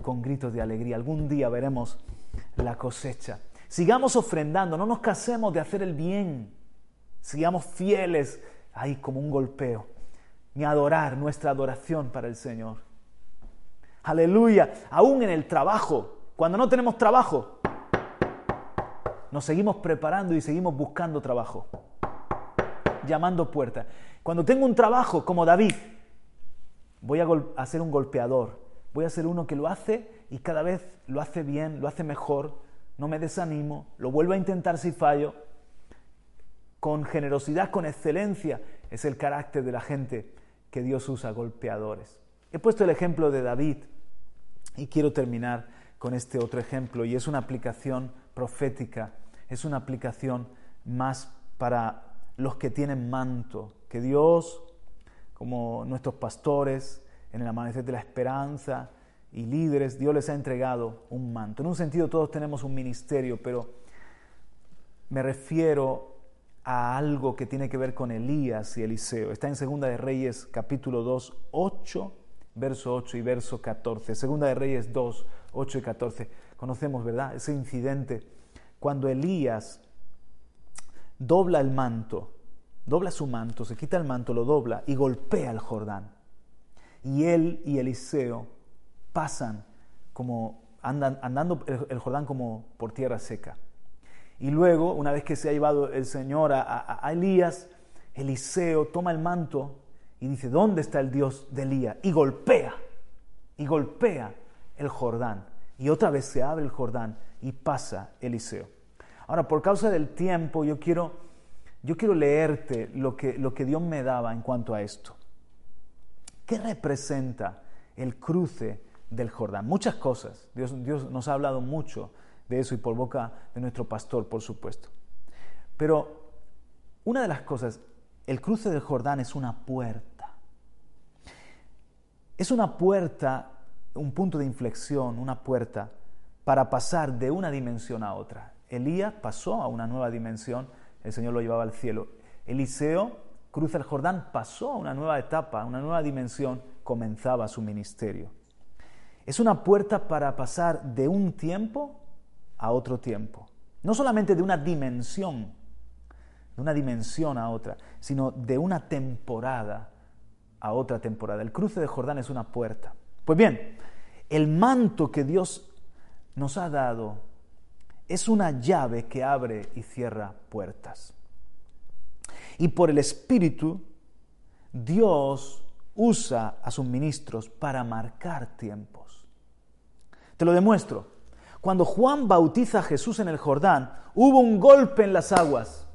con gritos de alegría. Algún día veremos la cosecha. Sigamos ofrendando, no nos casemos de hacer el bien. Sigamos fieles, ahí como un golpeo, ni adorar nuestra adoración para el Señor. Aleluya, aún en el trabajo, cuando no tenemos trabajo, nos seguimos preparando y seguimos buscando trabajo, llamando puertas. Cuando tengo un trabajo como David, voy a, ser un golpeador, voy a ser uno que lo hace y cada vez lo hace bien, lo hace mejor, no me desanimo, lo vuelvo a intentar si fallo, con generosidad, con excelencia, es el carácter de la gente que Dios usa, golpeadores. He puesto el ejemplo de David y quiero terminar con este otro ejemplo y es una aplicación profética, es una aplicación más para los que tienen manto, que Dios, como nuestros pastores, en el amanecer de la esperanza y líderes, Dios les ha entregado un manto. En un sentido todos tenemos un ministerio, pero me refiero a algo que tiene que ver con Elías y Eliseo. Está en Segunda de Reyes capítulo 2, 8, verso 8 y verso 14. Segunda de Reyes 2, 8 y 14. Conocemos, ¿verdad? Ese incidente cuando Elías dobla el manto, dobla su manto, se quita el manto, lo dobla y golpea el Jordán. Y él y Eliseo pasan como andan, andando el, Jordán como por tierra seca. Y luego, una vez que se ha llevado el Señor a, a Elías, Eliseo toma el manto y dice, ¿dónde está el Dios de Elías? Y golpea, y golpea el Jordán. Y otra vez se abre el Jordán y pasa Eliseo. Ahora, por causa del tiempo, yo quiero, yo quiero leerte lo que, lo que Dios me daba en cuanto a esto. ¿Qué representa el cruce del Jordán? Muchas cosas. Dios, Dios nos ha hablado mucho de eso y por boca de nuestro pastor, por supuesto. Pero una de las cosas, el cruce del Jordán es una puerta. Es una puerta, un punto de inflexión, una puerta para pasar de una dimensión a otra. Elías pasó a una nueva dimensión, el Señor lo llevaba al cielo. Eliseo cruza el Jordán, pasó a una nueva etapa, a una nueva dimensión, comenzaba su ministerio. Es una puerta para pasar de un tiempo a otro tiempo. No solamente de una dimensión, de una dimensión a otra, sino de una temporada a otra temporada. El cruce de Jordán es una puerta. Pues bien, el manto que Dios nos ha dado es una llave que abre y cierra puertas. Y por el Espíritu, Dios usa a sus ministros para marcar tiempos. Te lo demuestro. Cuando Juan bautiza a Jesús en el Jordán, hubo un golpe en las aguas.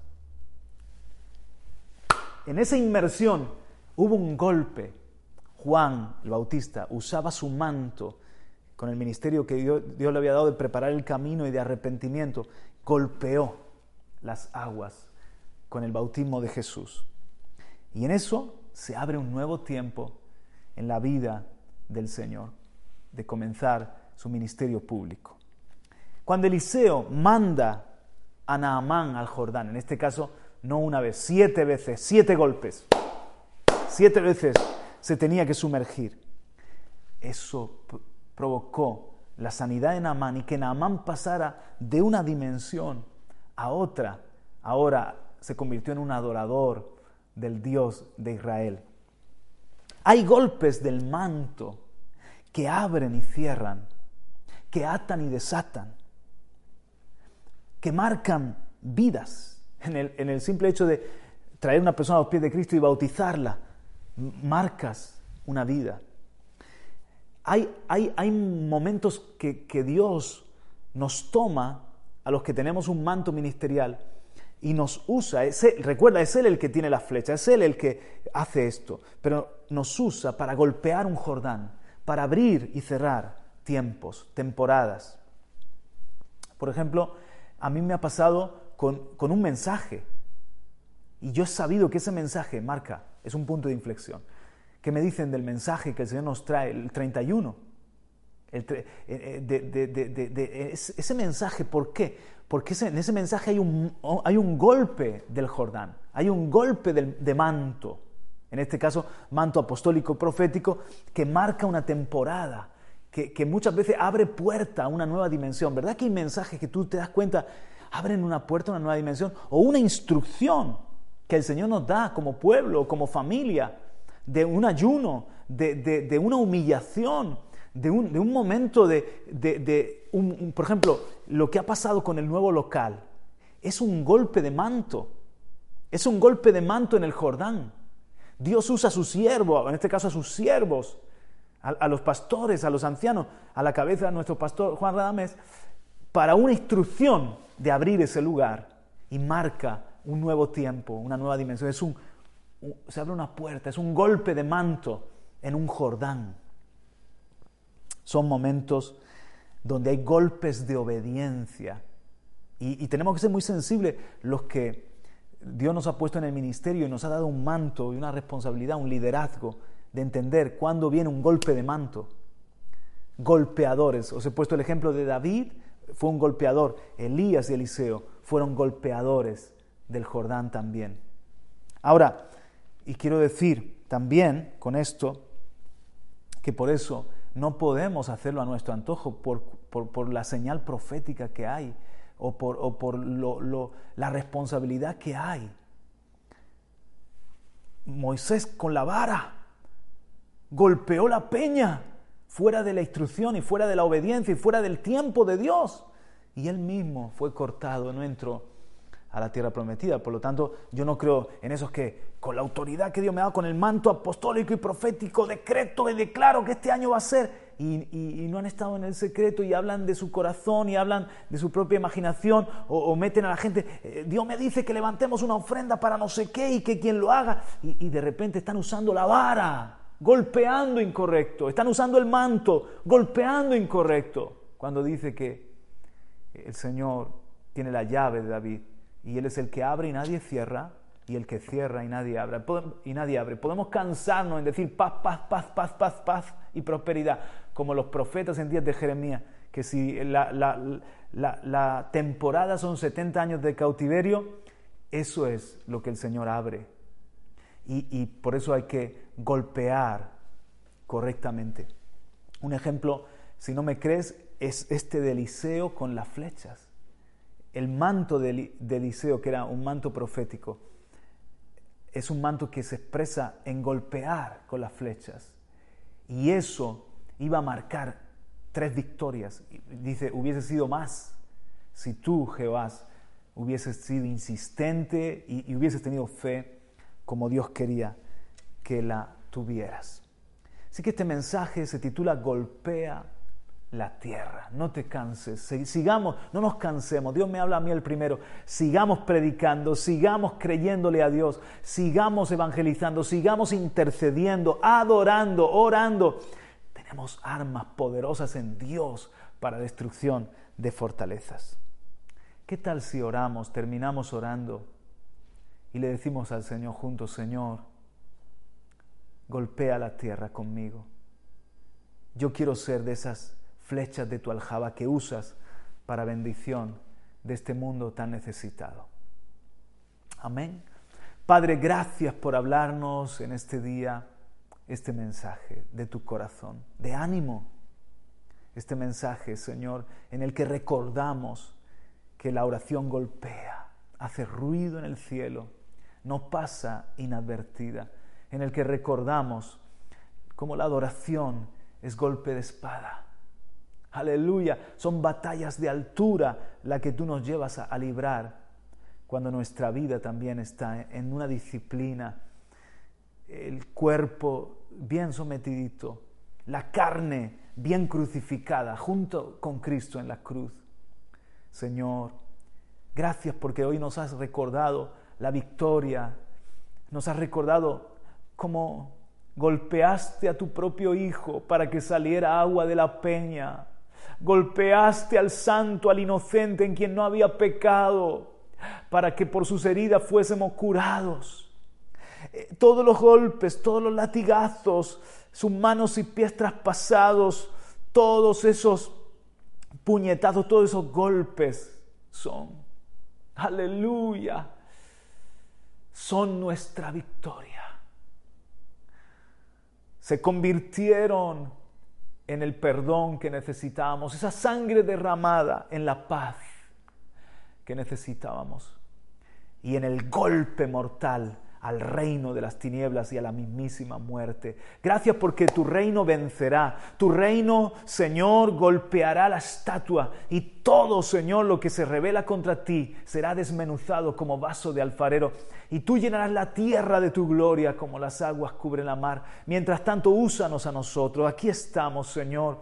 En esa inmersión hubo un golpe. Juan el Bautista usaba su manto con el ministerio que Dios, le había dado de preparar el camino y de arrepentimiento, golpeó las aguas con el bautismo de Jesús. Y en eso se abre un nuevo tiempo en la vida del Señor, de comenzar su ministerio público. Cuando Eliseo manda a Naamán al Jordán, en este caso no una vez, siete veces, siete golpes, siete veces se tenía que sumergir. Eso provocó la sanidad de Naamán y que Naamán pasara de una dimensión a otra. Ahora se convirtió en un adorador del Dios de Israel. Hay golpes del manto que abren y cierran, que atan y desatan, que marcan vidas en en el simple hecho de traer una persona a los pies de Cristo y bautizarla, marcas una vida. Hay, momentos que, que Dios nos toma a los que tenemos un manto ministerial y nos usa. recuerda, es Él el que tiene la flecha, es Él el que hace esto, pero nos usa para golpear un Jordán, para abrir y cerrar tiempos, temporadas. Por ejemplo, a mí me ha pasado con, con un mensaje y yo he sabido que ese mensaje marca, es un punto de inflexión. ¿Qué me dicen del mensaje que el Señor nos trae el 31? Eh, eh, de, ese mensaje, ¿por qué? Porque en ese mensaje hay un, hay un golpe del Jordán, hay un golpe de manto, en este caso manto apostólico profético, que marca una temporada, que, que, muchas veces abre puerta a una nueva dimensión. ¿Verdad que hay mensajes que tú te das cuenta abren una puerta a una nueva dimensión? O una instrucción que el Señor nos da como pueblo, como familia, de un ayuno, de, de una humillación, de un, momento de, un, por ejemplo, lo que ha pasado con el nuevo local, es un golpe de manto, es un golpe de manto en el Jordán. Dios usa a su siervo, en este caso a sus siervos, a, los pastores, a los ancianos, a la cabeza de nuestro pastor Juan Radames, para una instrucción de abrir ese lugar y marca un nuevo tiempo, una nueva dimensión. Es un, se abre una puerta, es un golpe de manto en un Jordán. Son momentos donde hay golpes de obediencia. Y, tenemos que ser muy sensibles los que Dios nos ha puesto en el ministerio y nos ha dado un manto y una responsabilidad, un liderazgo de entender cuándo viene un golpe de manto. Golpeadores. Os he puesto el ejemplo de David, fue un golpeador. Elías y Eliseo fueron golpeadores del Jordán también. Ahora, y quiero decir también con esto que por eso no podemos hacerlo a nuestro antojo por, la señal profética que hay o por, la responsabilidad que hay. Moisés con la vara golpeó la peña fuera de la instrucción y fuera de la obediencia y fuera del tiempo de Dios. Y él mismo fue cortado, no entró a la tierra prometida. Por lo tanto, yo no creo en esos que con la autoridad que Dios me ha dado, con el manto apostólico y profético, decreto y declaro que este año va a ser, y, no han estado en el secreto y hablan de su corazón y hablan de su propia imaginación o, meten a la gente, eh, Dios me dice que levantemos una ofrenda para no sé qué y que quien lo haga, y, y de repente están usando la vara, golpeando incorrecto, están usando el manto, golpeando incorrecto, cuando dice que el Señor tiene la llave de David y Él es el que abre y nadie cierra, y el que cierra y nadie abre. Y nadie abre. Podemos cansarnos en decir paz, paz, paz, paz, paz, paz y prosperidad, como los profetas en días de Jeremías, que si la, la, temporada son 70 años de cautiverio, eso es lo que el Señor abre. Y, y por eso hay que golpear correctamente. Un ejemplo, si no me crees, es este de Eliseo con las flechas el manto de, Eliseo, que era un manto profético, es un manto que se expresa en golpear con las flechas. Y eso iba a marcar tres victorias. Dice, hubiese sido más si tú, Jehová, hubieses sido insistente y, y hubieses tenido fe como Dios quería que la tuvieras. Así que este mensaje se titula Golpea la tierra. No te canses, sigamos, no nos cansemos. Dios me habla a mí el primero. Sigamos predicando, sigamos creyéndole a Dios, sigamos evangelizando, sigamos intercediendo, adorando, orando. Tenemos armas poderosas en Dios para destrucción de fortalezas. ¿Qué tal si oramos, terminamos orando y le decimos al Señor juntos, Señor, golpea la tierra conmigo? Yo quiero ser de esas flechas de tu aljaba que usas para bendición de este mundo tan necesitado. Amén. Padre, gracias por hablarnos en este día este mensaje de tu corazón, de ánimo. Este mensaje, Señor, en el que recordamos que la oración golpea, hace ruido en el cielo, no pasa inadvertida, en el que recordamos cómo la adoración es golpe de espada Aleluya. Son batallas de altura la que tú nos llevas a, librar. cuando nuestra vida también está en una disciplina, el cuerpo bien sometidito, la carne bien crucificada junto con Cristo en la cruz. Señor, gracias porque hoy nos has recordado la victoria, nos has recordado cómo golpeaste a tu propio Hijo para que saliera agua de la peña, golpeaste al santo, al inocente en quien no había pecado, para que por sus heridas fuésemos curados. Eh, todos los golpes, todos los latigazos, sus manos y pies traspasados, todos esos puñetazos, todos esos golpes son, aleluya, son nuestra victoria. Se convirtieron en el perdón que necesitábamos, esa sangre derramada en la paz que necesitábamos y en el golpe mortal al reino de las tinieblas y a la mismísima muerte. Gracias porque tu reino vencerá, tu reino, Señor, golpeará la estatua y todo, Señor, lo que se revela contra ti será desmenuzado como vaso de alfarero y tú llenarás la tierra de tu gloria como las aguas cubren la mar. Mientras tanto, úsanos a nosotros. Aquí estamos, Señor.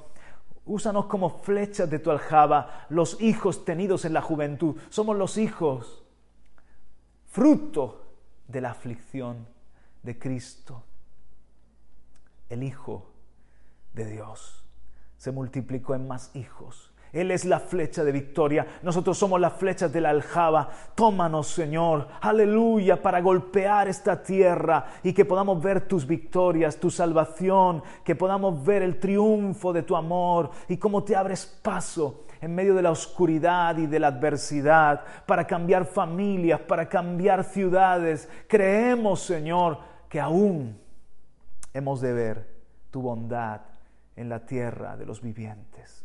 Úsanos como flechas de tu aljaba, los hijos tenidos en la juventud. Somos los hijos, fruto de la aflicción de Cristo. El Hijo de Dios se multiplicó en más hijos. Él es la flecha de victoria. Nosotros somos las flechas de la aljaba. Tómanos, Señor, aleluya, para golpear esta tierra y que podamos ver tus victorias, tu salvación, que podamos ver el triunfo de tu amor y cómo te abres paso en medio de la oscuridad y de la adversidad, para cambiar familias, para cambiar ciudades. Creemos, Señor, que aún hemos de ver tu bondad en la tierra de los vivientes.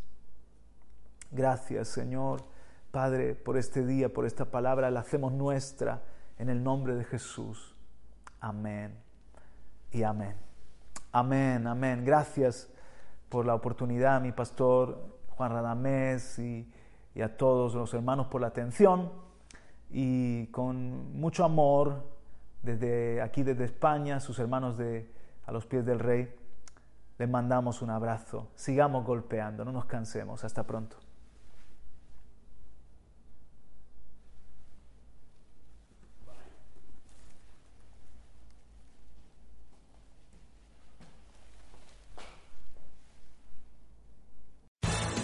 Gracias, Señor, Padre, por este día, por esta palabra, la hacemos nuestra en el nombre de Jesús. Amén y amén. Amén, amén. Gracias por la oportunidad, mi pastor Juan Radamés y, a todos los hermanos por la atención y con mucho amor desde aquí, desde España, sus hermanos de a los pies del Rey, les mandamos un abrazo. Sigamos golpeando, no nos cansemos. Hasta pronto.